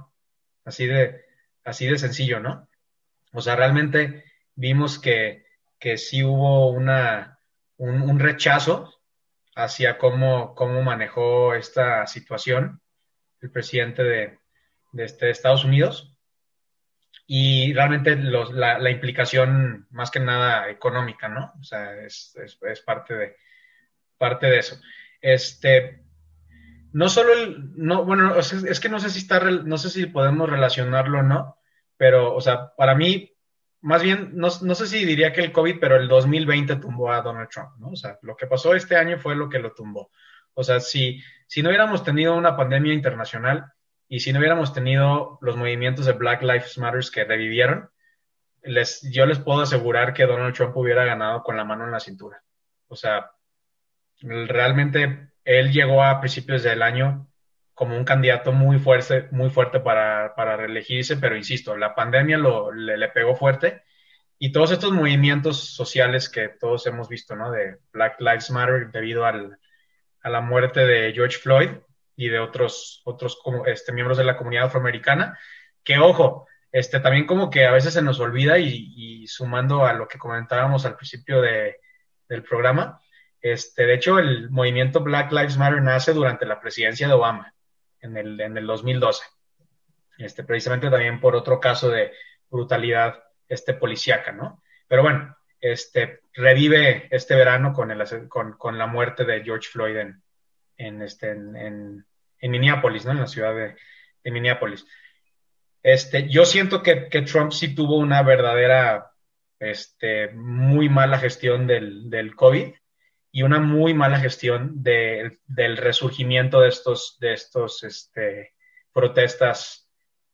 así de, así de sencillo, ¿no? O sea, realmente vimos que, que sí hubo una, un, rechazo hacia cómo, cómo manejó esta situación el presidente de, este, Estados Unidos y realmente la, implicación más que nada económica, ¿no? O sea, es, parte, de, parte de eso. Este, no solo el, no, bueno, es, que no sé si está, no sé si podemos relacionarlo o no, pero, o sea, para mí, más bien, no, sé si diría que el COVID, pero el 2020 tumbó a Donald Trump, ¿no? O sea, lo que pasó este año fue lo que lo tumbó. O sea, si, si no hubiéramos tenido una pandemia internacional y si no hubiéramos tenido los movimientos de Black Lives Matter que revivieron, les, yo les puedo asegurar que Donald Trump hubiera ganado con la mano en la cintura. O sea, realmente él llegó a principios del año como un candidato muy fuerte, muy fuerte para, para reelegirse, pero insisto, la pandemia lo, le, pegó fuerte y todos estos movimientos sociales que todos hemos visto, ¿no? De Black Lives Matter debido al, a la muerte de George Floyd y de otros, otros este, miembros de la comunidad afroamericana, que ojo, este, también como que a veces se nos olvida y, sumando a lo que comentábamos al principio de, del programa, este, de hecho, el movimiento Black Lives Matter nace durante la presidencia de Obama, en el, en el 2012. Este, precisamente también por otro caso de brutalidad este, policíaca, ¿no? Pero bueno, este, revive este verano con, el, con, la muerte de George Floyd en, en, este, en, Minneapolis, ¿no? En la ciudad de, Minneapolis. Este, yo siento que, que, Trump sí tuvo una verdadera, este, muy mala gestión del, del COVID y una muy mala gestión del resurgimiento de estos, de estos este, protestas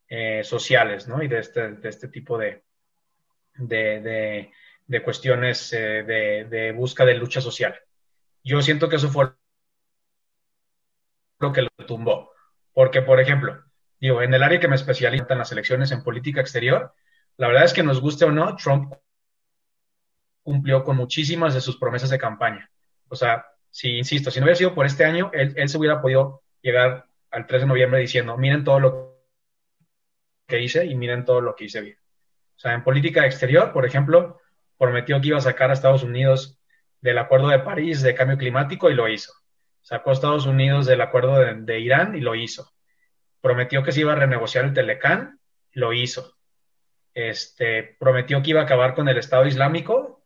eh, sociales, ¿no? Y de este, de este tipo de, de, cuestiones eh, de, de busca de lucha social. Yo siento que eso fue lo que lo tumbó. Porque, por ejemplo, digo, en el área que me especializo en las elecciones en política exterior, la verdad es que nos guste o no, Trump cumplió con muchísimas de sus promesas de campaña. O sea, si, insisto, si no hubiera sido por este año, él, se hubiera podido llegar al 3 de noviembre diciendo, miren todo lo que hice y miren todo lo que hice bien. O sea, en política exterior, por ejemplo, prometió que iba a sacar a Estados Unidos del Acuerdo de París de cambio climático y lo hizo. Sacó a Estados Unidos del Acuerdo de, Irán y lo hizo. Prometió que se iba a renegociar el Telecán, lo hizo. Este, prometió que iba a acabar con el Estado Islámico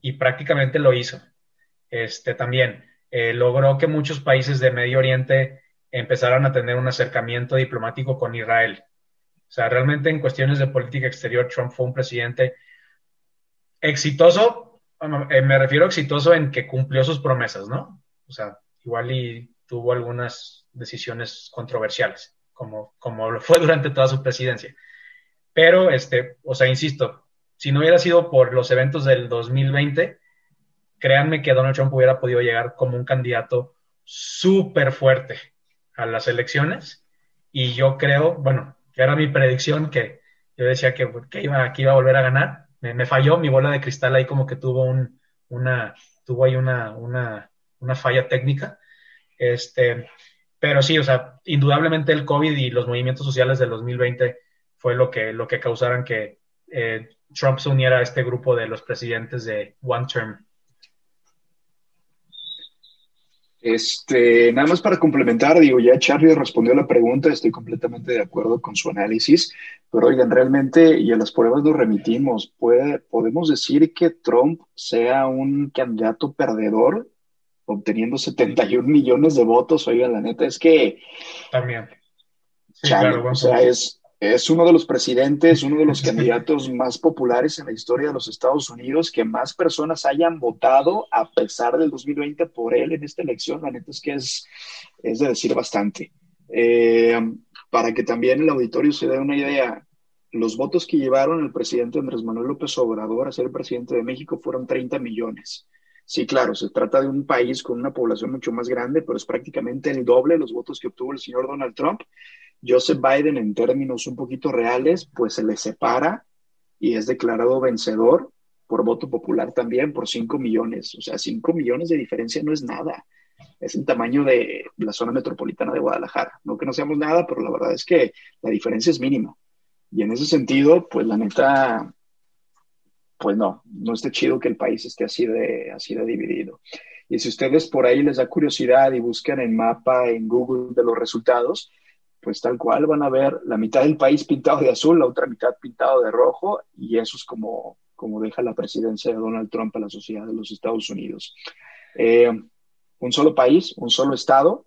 y prácticamente lo hizo este, también eh, logró que muchos países de Medio Oriente empezaran a tener un acercamiento diplomático con Israel. O sea, realmente en cuestiones de política exterior, Trump fue un presidente exitoso, eh, me refiero exitoso en que cumplió sus promesas, ¿no? O sea, igual y tuvo algunas decisiones controversiales, como, como lo fue durante toda su presidencia. Pero, este, o sea, insisto, si no hubiera sido por los eventos del 2020, créanme que Donald Trump hubiera podido llegar como un candidato súper fuerte a las elecciones. Y yo creo, bueno, que era mi predicción que yo decía que, iba, iba a volver a ganar. Me, falló mi bola de cristal ahí como que tuvo un, una, tuvo ahí una, una, una falla técnica. Este, pero sí, o sea, indudablemente el COVID y los movimientos sociales del 2020 fue lo que, lo que causaron que eh, Trump se uniera a este grupo de los presidentes de One Term Este, nada más para complementar, digo, ya Charlie respondió a la pregunta, estoy completamente de acuerdo con su análisis, pero oigan, realmente, y a las pruebas nos remitimos, ¿puede, ¿podemos decir que Trump sea un candidato perdedor, obteniendo 71 millones de votos? Oigan, la neta es que... También. Sí, claro, o sea, es, es uno de los presidentes, uno de los candidatos más populares en la historia de los Estados Unidos, que más personas hayan votado a pesar del 2020 por él en esta elección. La neta es que es, es de decir bastante. Eh, para que también el auditorio se dé una idea, los votos que llevaron el presidente Andrés Manuel López Obrador a ser presidente de México fueron 30 millones. Sí, claro, se trata de un país con una población mucho más grande, pero es prácticamente el doble de los votos que obtuvo el señor Donald Trump. Joseph Biden en términos un poquito reales, pues se le separa y es declarado vencedor por voto popular también por 5 millones. O sea, 5 millones de diferencia no es nada. es el tamaño de la zona metropolitana de Guadalajara. No que no seamos nada, pero la verdad es que la diferencia es mínima. Y en ese sentido, pues la neta, pues no, no está chido que el país esté así de, así de dividido. Y si ustedes por ahí les da curiosidad y buscan el mapa en Google de los resultados, pues tal cual van a ver la mitad del país pintado de azul, la otra mitad pintado de rojo, y eso es como, como deja la presidencia de Donald Trump a la sociedad de los Estados Unidos. Eh, un solo país, un solo Estado,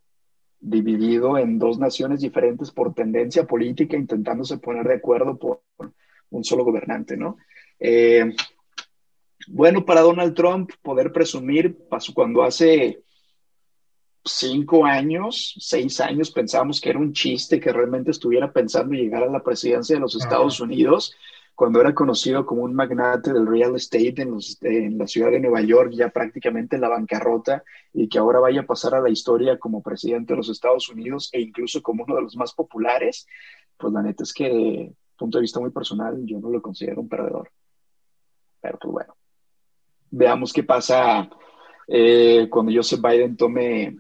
dividido en dos naciones diferentes por tendencia política, intentándose poner de acuerdo por un solo gobernante, ¿no? Eh, bueno, para Donald Trump poder presumir, cuando hace cinco años, seis años pensábamos que era un chiste que realmente estuviera pensando llegar a la presidencia de los Estados Unidos, cuando era conocido como un magnate del real estate en, en, la ciudad de Nueva York, ya prácticamente en la bancarrota, y que ahora vaya a pasar a la historia como presidente de los Estados Unidos e incluso como uno de los más populares, pues la neta es que, de punto de vista muy personal, yo no lo considero un perdedor. Pero pues bueno, veamos qué pasa eh, cuando Joseph Biden tome,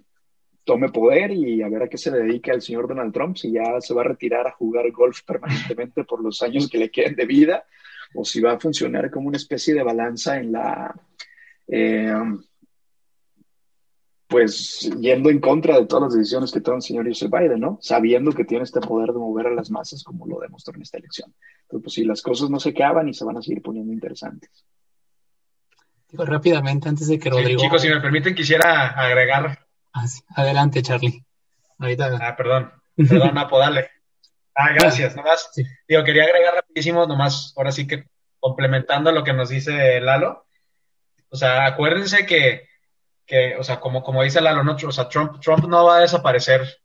tome poder y a ver a qué se dedica el señor Donald Trump, si ya se va a retirar a jugar golf permanentemente por los años que le queden de vida o si va a funcionar como una especie de balanza en la... Eh, pues yendo en contra de todas las decisiones que toma el señor Joseph Biden, ¿no? Sabiendo que tiene este poder de mover a las masas como lo demostró en esta elección. Entonces, pues si las cosas no se acaban y se van a seguir poniendo interesantes. Digo, rápidamente, antes de que Rodrigo... chicos, si me permiten, quisiera agregar... Adelante, Charlie. Ahorita... Ah, perdón. Perdón, Apo, dale. Ah, gracias. Nomás, digo, quería agregar rapidísimo, nomás, ahora sí que complementando lo que nos dice Lalo. O sea, acuérdense que que, o sea, como, como dice Lalo, ¿no? o sea, Trump, Trump no va a desaparecer,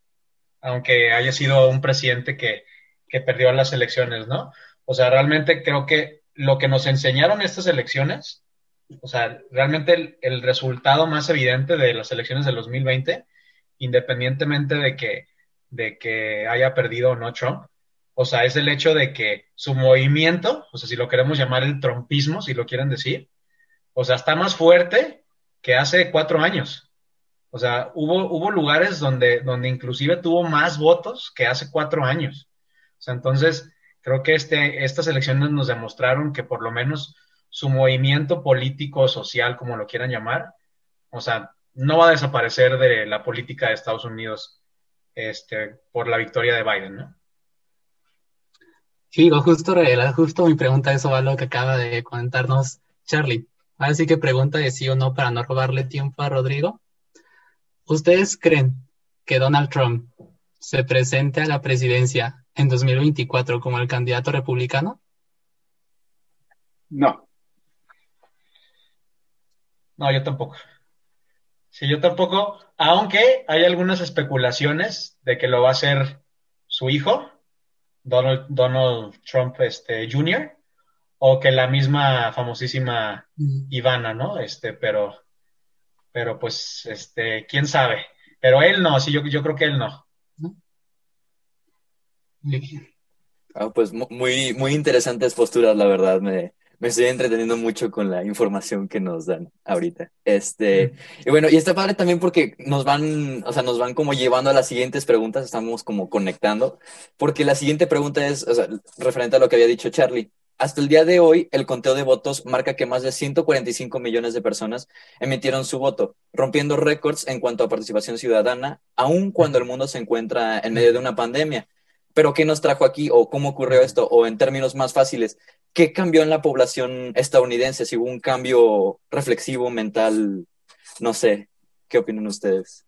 aunque haya sido un presidente que, que perdió las elecciones, ¿no? O sea, realmente creo que lo que nos enseñaron estas elecciones, o sea, realmente el, el, resultado más evidente de las elecciones del 2020, independientemente de que, de que haya perdido o no Trump, o sea, es el hecho de que su movimiento, o sea, si lo queremos llamar el trumpismo, si lo quieren decir, o sea, está más fuerte que hace cuatro años. O sea, hubo, hubo lugares donde, donde inclusive tuvo más votos que hace cuatro años. O sea, entonces, creo que este, estas elecciones nos demostraron que por lo menos su movimiento político, social, como lo quieran llamar, o sea, no va a desaparecer de la política de Estados Unidos este, por la victoria de Biden, ¿no? Sí, justo, justo mi pregunta eso va lo que acaba de comentarnos Charlie. Así que pregunta de sí o no para no robarle tiempo a Rodrigo. ¿Ustedes creen que Donald Trump se presente a la presidencia en 2024 como el candidato republicano? No. No, yo tampoco. Sí, yo tampoco, aunque hay algunas especulaciones de que lo va a hacer su hijo, Donald, Donald Trump este, Jr., o que la misma famosísima Ivana, ¿no? Este, pero, pero pues, este, quién sabe. Pero él no, sí, yo, yo creo que él no. Ah, pues muy, muy interesantes posturas, la verdad. Me, me estoy entreteniendo mucho con la información que nos dan ahorita. Este, y bueno, y está padre también porque nos van, o sea, nos van como llevando a las siguientes preguntas, estamos como conectando, porque la siguiente pregunta es, o sea, referente a lo que había dicho Charlie. Hasta el día de hoy, el conteo de votos marca que más de 145 millones de personas emitieron su voto, rompiendo récords en cuanto a participación ciudadana, aun cuando el mundo se encuentra en medio de una pandemia. Pero ¿qué nos trajo aquí o cómo ocurrió esto? O en términos más fáciles, ¿qué cambió en la población estadounidense? Si hubo un cambio reflexivo, mental, no sé, ¿qué opinan ustedes?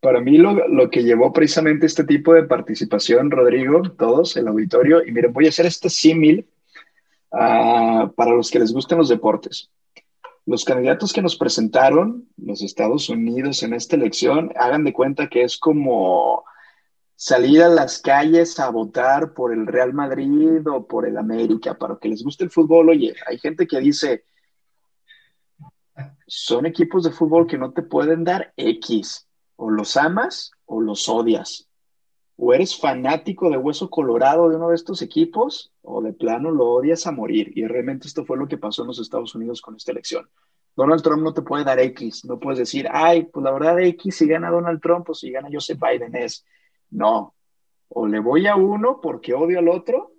Para mí lo, que llevó precisamente este tipo de participación, Rodrigo, todos, el auditorio, y miren, voy a hacer este símil ah, para los que les gustan los deportes. Los candidatos que nos presentaron los Estados Unidos en esta elección, hagan de cuenta que es como salir a las calles a votar por el Real Madrid o por el América, para que les guste el fútbol. Oye, hay gente que dice, son equipos de fútbol que no te pueden dar X o los amas o los odias. O eres fanático de hueso colorado de uno de estos equipos o de plano lo odias a morir. Y realmente esto fue lo que pasó en los Estados Unidos con esta elección. Donald Trump no te puede dar X, no puedes decir, ay, pues la verdad X si gana Donald Trump o si gana Joseph Biden es, no, o le voy a uno porque odio al otro,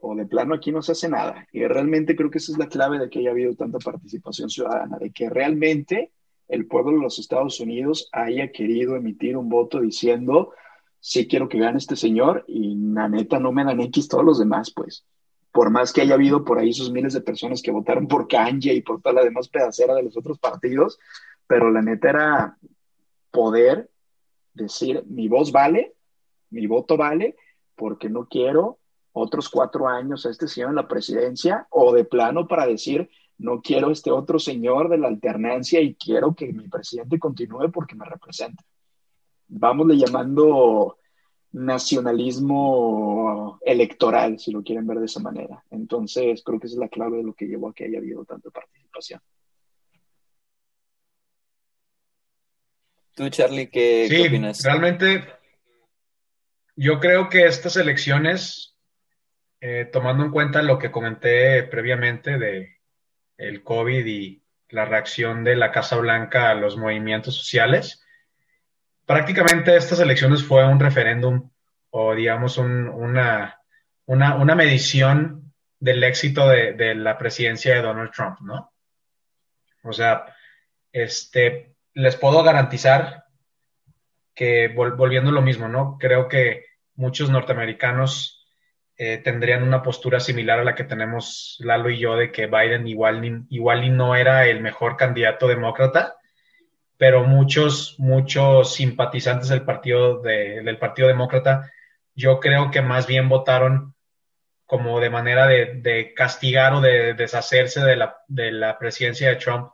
o de plano aquí no se hace nada. Y realmente creo que esa es la clave de que haya habido tanta participación ciudadana, de que realmente el pueblo de los Estados Unidos haya querido emitir un voto diciendo, sí quiero que gane este señor y la neta no me dan X todos los demás, pues. Por más que haya habido por ahí sus miles de personas que votaron por Kanye y por toda la demás pedacera de los otros partidos, pero la neta era poder decir, mi voz vale, mi voto vale, porque no quiero otros cuatro años a este señor en la presidencia, o de plano para decir, no quiero este otro señor de la alternancia y quiero que mi presidente continúe porque me representa. Vámosle llamando nacionalismo electoral, si lo quieren ver de esa manera. Entonces, creo que es la clave de lo que llevó a que haya habido tanta participación. Tú, Charlie, ¿qué, sí, ¿qué opinas? Realmente, yo creo que estas elecciones, eh, tomando en cuenta lo que comenté previamente de el COVID y la reacción de la Casa Blanca a los movimientos sociales, prácticamente estas elecciones fue un referéndum o digamos un, una, una, una, medición del éxito de, de, la presidencia de Donald Trump, ¿no? O sea, este, les puedo garantizar que vol volviendo lo mismo, ¿no? Creo que muchos norteamericanos eh, tendrían una postura similar a la que tenemos Lalo y yo de que Biden igual, igual y no era el mejor candidato demócrata, pero muchos, muchos simpatizantes del partido, de, del partido demócrata, yo creo que más bien votaron como de manera de, de castigar o de deshacerse de la, de la presidencia de Trump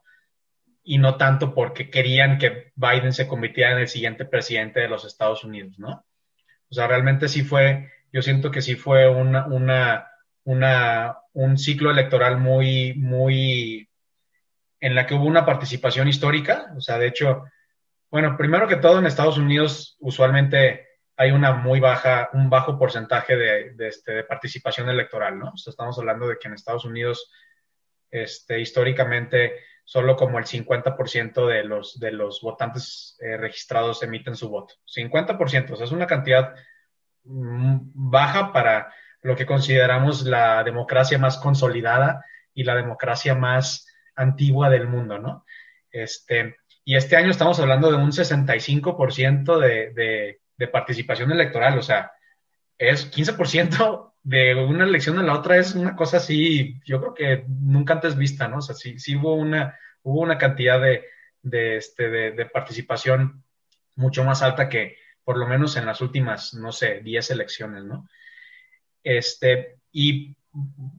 y no tanto porque querían que Biden se convirtiera en el siguiente presidente de los Estados Unidos, ¿no? O sea, realmente sí fue, yo siento que sí fue una, una, una, un ciclo electoral muy, muy en la que hubo una participación histórica. O sea, de hecho, bueno, primero que todo en Estados Unidos usualmente hay una muy baja, un bajo porcentaje de, de, este, de participación electoral, ¿no? O sea, estamos hablando de que en Estados Unidos, este, históricamente, solo como el 50% de los, de los votantes eh, registrados emiten su voto. 50%, o sea, es una cantidad baja para lo que consideramos la democracia más consolidada y la democracia más antigua del mundo, ¿no? Este, y este año estamos hablando de un 65% de, de, de participación electoral, o sea, es 15% de una elección a la otra es una cosa así, yo creo que nunca antes vista, ¿no? O sea, sí, sí hubo una, hubo una cantidad de, de, este, de, participación mucho más alta que por lo menos en las últimas, no sé, 10 elecciones, ¿no? Este, y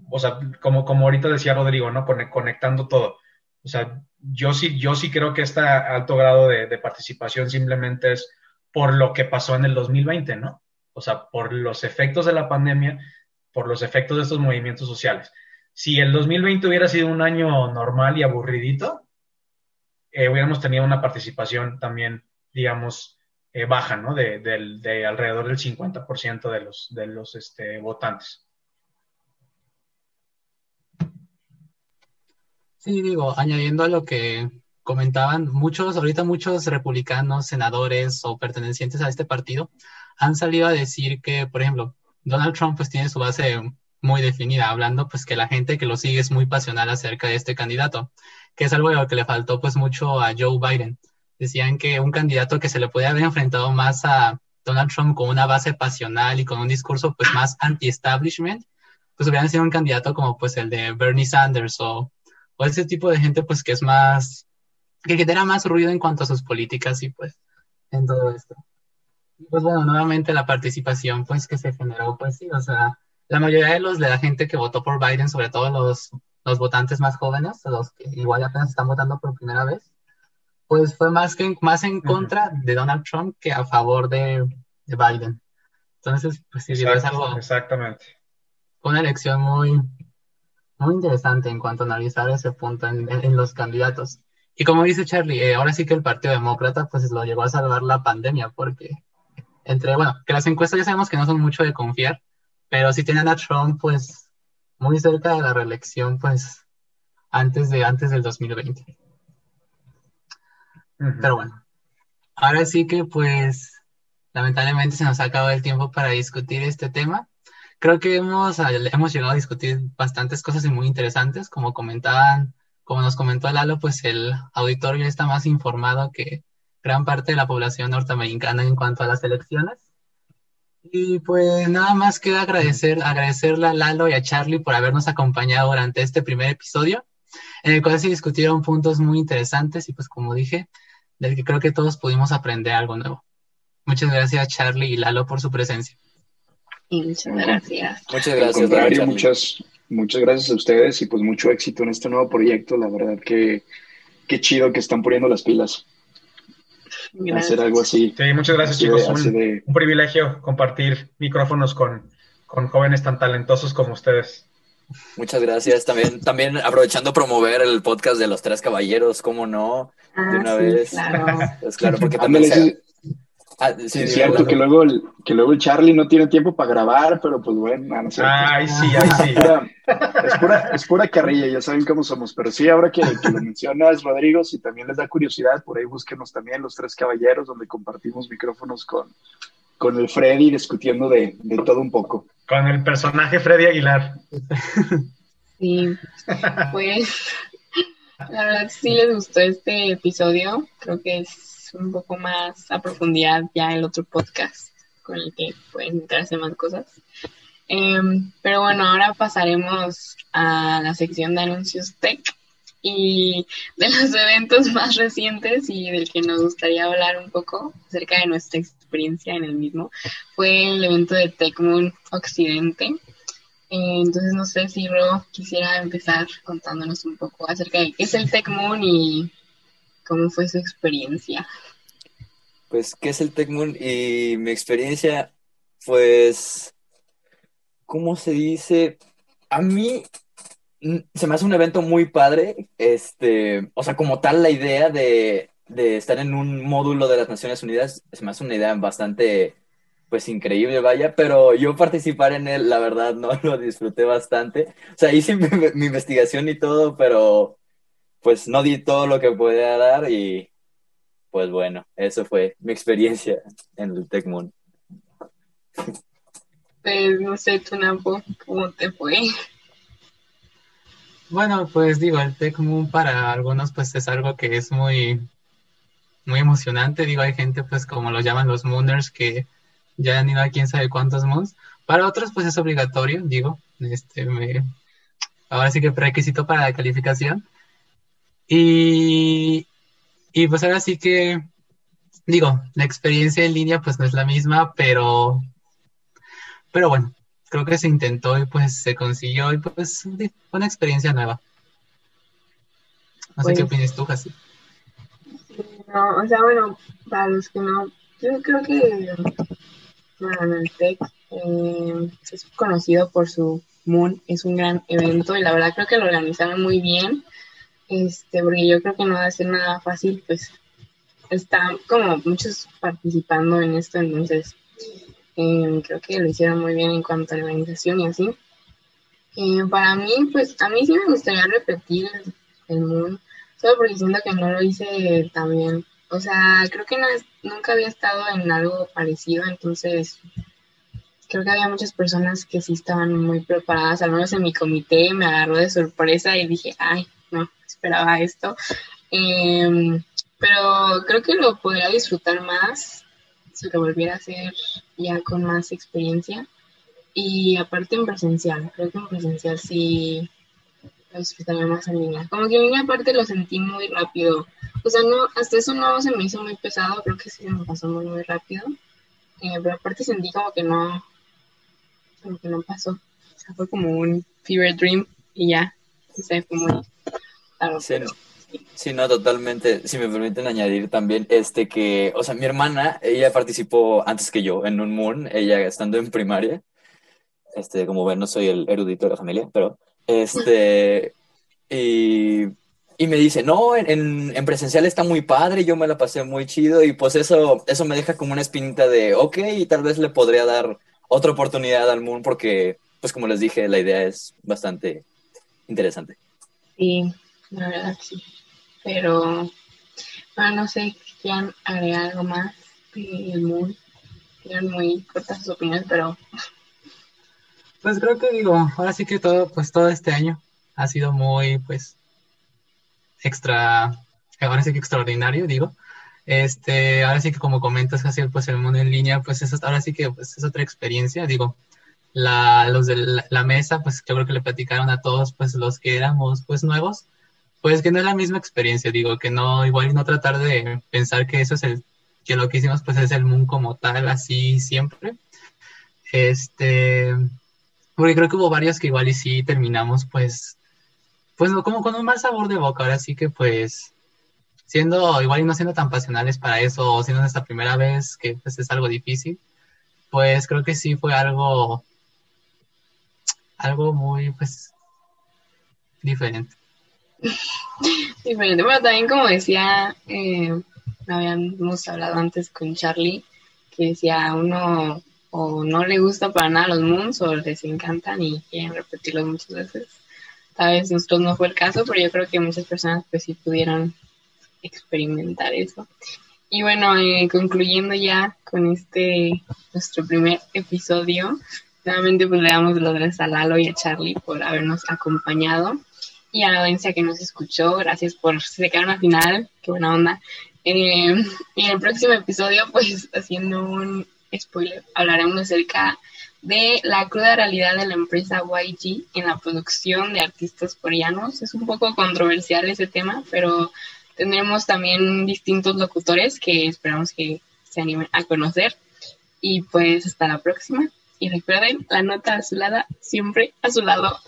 o sea, como, como ahorita decía Rodrigo, ¿no? Conectando todo. O sea, yo sí, yo sí creo que este alto grado de, participación simplemente es por lo que pasó en el 2020, ¿no? O sea, por los efectos de la pandemia, por los efectos de estos movimientos sociales. Si el 2020 hubiera sido un año normal y aburridito, eh, hubiéramos tenido una participación también, digamos, eh, baja, ¿no? De, de, de, alrededor del 50% de los, de los este, votantes. Sí, digo, añadiendo a lo que comentaban, muchos, ahorita muchos republicanos, senadores o pertenecientes a este partido han salido a decir que, por ejemplo, Donald Trump pues tiene su base muy definida, hablando pues que la gente que lo sigue es muy pasional acerca de este candidato, que es algo de lo que le faltó pues mucho a Joe Biden. Decían que un candidato que se le podía haber enfrentado más a Donald Trump con una base pasional y con un discurso pues más anti-establishment, pues hubiera sido un candidato como pues el de Bernie Sanders o o ese tipo de gente pues que es más, que genera más ruido en cuanto a sus políticas y pues en todo esto. Pues bueno, nuevamente la participación pues que se generó, pues sí, o sea, la mayoría de los de la gente que votó por Biden, sobre todo los, los votantes más jóvenes, los que igual apenas están votando por primera vez, pues fue más, que, más en contra uh -huh. de Donald Trump que a favor de, de Biden. Entonces, pues sí, Exacto, es algo. Exactamente. Fue una elección muy, muy interesante en cuanto a analizar ese punto en, en, en los candidatos. Y como dice Charlie, eh, ahora sí que el Partido Demócrata pues lo llevó a salvar la pandemia porque entre, bueno, que las encuestas ya sabemos que no son mucho de confiar, pero si tienen a Trump pues muy cerca de la reelección pues antes, de, antes del 2020. Pero bueno, ahora sí que pues lamentablemente se nos ha acabado el tiempo para discutir este tema. Creo que hemos, hemos llegado a discutir bastantes cosas muy interesantes, como comentaban, como nos comentó Lalo, pues el auditorio está más informado que gran parte de la población norteamericana en cuanto a las elecciones. Y pues nada más queda agradecer, agradecerle a Lalo y a Charlie por habernos acompañado durante este primer episodio, en el cual se discutieron puntos muy interesantes y pues como dije, del que creo que todos pudimos aprender algo nuevo. Muchas gracias Charlie y Lalo por su presencia. muchas gracias. Muchas gracias. muchas, muchas gracias a ustedes y pues mucho éxito en este nuevo proyecto. La verdad que qué chido que están poniendo las pilas. Hacer algo así. Sí, muchas gracias, chicos. un, privilegio compartir micrófonos con, con jóvenes tan talentosos como ustedes. Muchas gracias. También, también aprovechando promover el podcast de los tres caballeros, ¿cómo no? de ah, una vez. Claro. Pues claro, porque también Ah, sí, es cierto que luego, el, que luego el Charlie no tiene tiempo para grabar, pero pues bueno, no sé. Ay, sí, ay, sí. Es pura, es pura, carrilla, ya saben cómo somos. Pero sí, ahora que, lo mencionas, Rodrigo, si también les da curiosidad, por ahí búsquenos también Los Tres Caballeros, donde compartimos micrófonos con, con el Freddy discutiendo de, de todo un poco. Con el personaje Freddy Aguilar. Sí, pues la verdad sí les gustó este episodio. Creo que es un poco más a profundidad ya el otro podcast con el que pueden entrarse más cosas. Em, pero bueno, ahora pasaremos a la sección de anuncios tech y de los eventos más recientes y del que nos gustaría hablar un poco acerca de nuestra experiencia en el mismo fue el evento de TechMoon Occidente. Eh, entonces no sé si Ro quisiera empezar contándonos un poco acerca de qué es el TechMoon y cómo fue su experiencia. Pues, ¿qué es el TechMoon? Y mi experiencia, pues, ¿cómo se dice? A mí mm, se me hace un evento muy padre, este, o sea, como tal la idea de, de estar en un módulo de las Naciones Unidas, se me hace una idea bastante, pues, increíble, vaya, pero yo participar en él, la verdad, no lo disfruté bastante. O sea, hice mi, mi investigación y todo, pero, pues, no di todo lo que podía dar y pues bueno, eso fue mi experiencia en el TechMoon. Pues no sé, tú, Napo, ¿cómo te fue? Bueno, pues digo, el TechMoon para algunos pues es algo que es muy, muy emocionante. Digo, hay gente pues como lo llaman los Mooners que ya han ido a quién sabe cuántos moons. Para otros pues es obligatorio, digo, este me, ahora sí que requisito para la calificación. Y, y pues ahora sí que, digo, la experiencia en línea pues no es la misma, pero, pero bueno, creo que se intentó y pues se consiguió y pues fue una experiencia nueva. No sé qué pues opinas tú, Jasi. No, o sea, bueno, para los que no, yo creo que bueno, el TEC eh, es conocido por su Moon, es un gran evento y la verdad creo que lo organizaron muy bien este, porque yo creo que no va a ser nada fácil, pues están como muchos participando en esto, entonces eh, creo que lo hicieron muy bien en cuanto a organización y así. Eh, para mí, pues a mí sí me gustaría repetir el, Moon, solo porque siento que no lo hice tan bien. O sea, creo que nunca había estado en algo parecido, entonces creo que había muchas personas que sí estaban muy preparadas, al menos en mi comité me agarró de sorpresa y dije, ay, no esperaba esto. Em, pero creo que lo podría disfrutar más si lo volviera a hacer ya con más experiencia. Y aparte en presencial, creo que en presencial sí lo disfrutaría más en línea. Como que en línea aparte lo sentí muy rápido. O sea, no, hasta eso no se me hizo muy pesado, creo que sí se me pasó muy, muy rápido. Eh, pero aparte sentí como que no, como que no pasó. O sea, fue como un fever dream y ya. se fue muy, sí, no. totalmente. Si me permiten añadir también, este que, o sea, mi hermana, ella participó antes que yo en un Moon, ella estando en primaria. Este, como ven, no soy el erudito de la familia, pero este, y, y me dice, no, en, en, presencial está muy padre, yo me la pasé muy chido, y pues eso, eso me deja como una espinita de, ok, y tal vez le podría dar otra oportunidad al Moon, porque, pues como les dije, la idea es bastante interesante. Sí, la verdad sí. Pero, bueno, no sé si quieran agregar algo más del Moon. Eran muy cortas sus opiniones, pero Pues creo que digo, ahora sí que todo, pues todo este año ha sido muy, pues, extra, ahora sí que extraordinario, digo. Este, ahora sí que como comentas, Jaciel, pues el mundo en línea, pues eso, ahora sí que pues, es otra experiencia, digo. La, los de la, la mesa, pues yo creo que le platicaron a todos, pues los que éramos, pues nuevos, pues que no es la misma experiencia, digo, que no, igual no tratar de pensar que eso es el, que lo que hicimos, pues es el mundo como tal, así siempre. Este, porque creo que hubo varios que igual y sí terminamos, pues, pues como con un mal sabor de boca. Ahora sí que, pues, siendo igual y no siendo tan pasionales para eso, o siendo nuestra primera vez, que pues es algo difícil, pues creo que sí fue algo, algo muy, pues, diferente. diferente. Bueno, también como decía, eh, habíamos hablado antes con Charlie, que decía uno o no le gusta para nada los moons o les encantan y quieren repetirlos muchas veces. Tal vez nosotros no fue el caso, pero yo creo que muchas personas pues sí pudieron experimentar eso. Y bueno, eh, concluyendo ya con este nuestro primer episodio, nuevamente pues le damos las gracias a Lalo y a Charlie por habernos acompañado y a la audiencia que nos escuchó, gracias por se quedaron al final, qué buena onda. Eh, y en el próximo episodio, pues haciendo un spoiler, hablaremos acerca de la cruda realidad de la empresa YG en la producción de artistas coreanos. Es un poco controversial ese tema, pero tendremos también distintos locutores que esperamos que se animen a conocer. Y pues hasta la próxima. Y recuerden, la nota azulada siempre a su lado.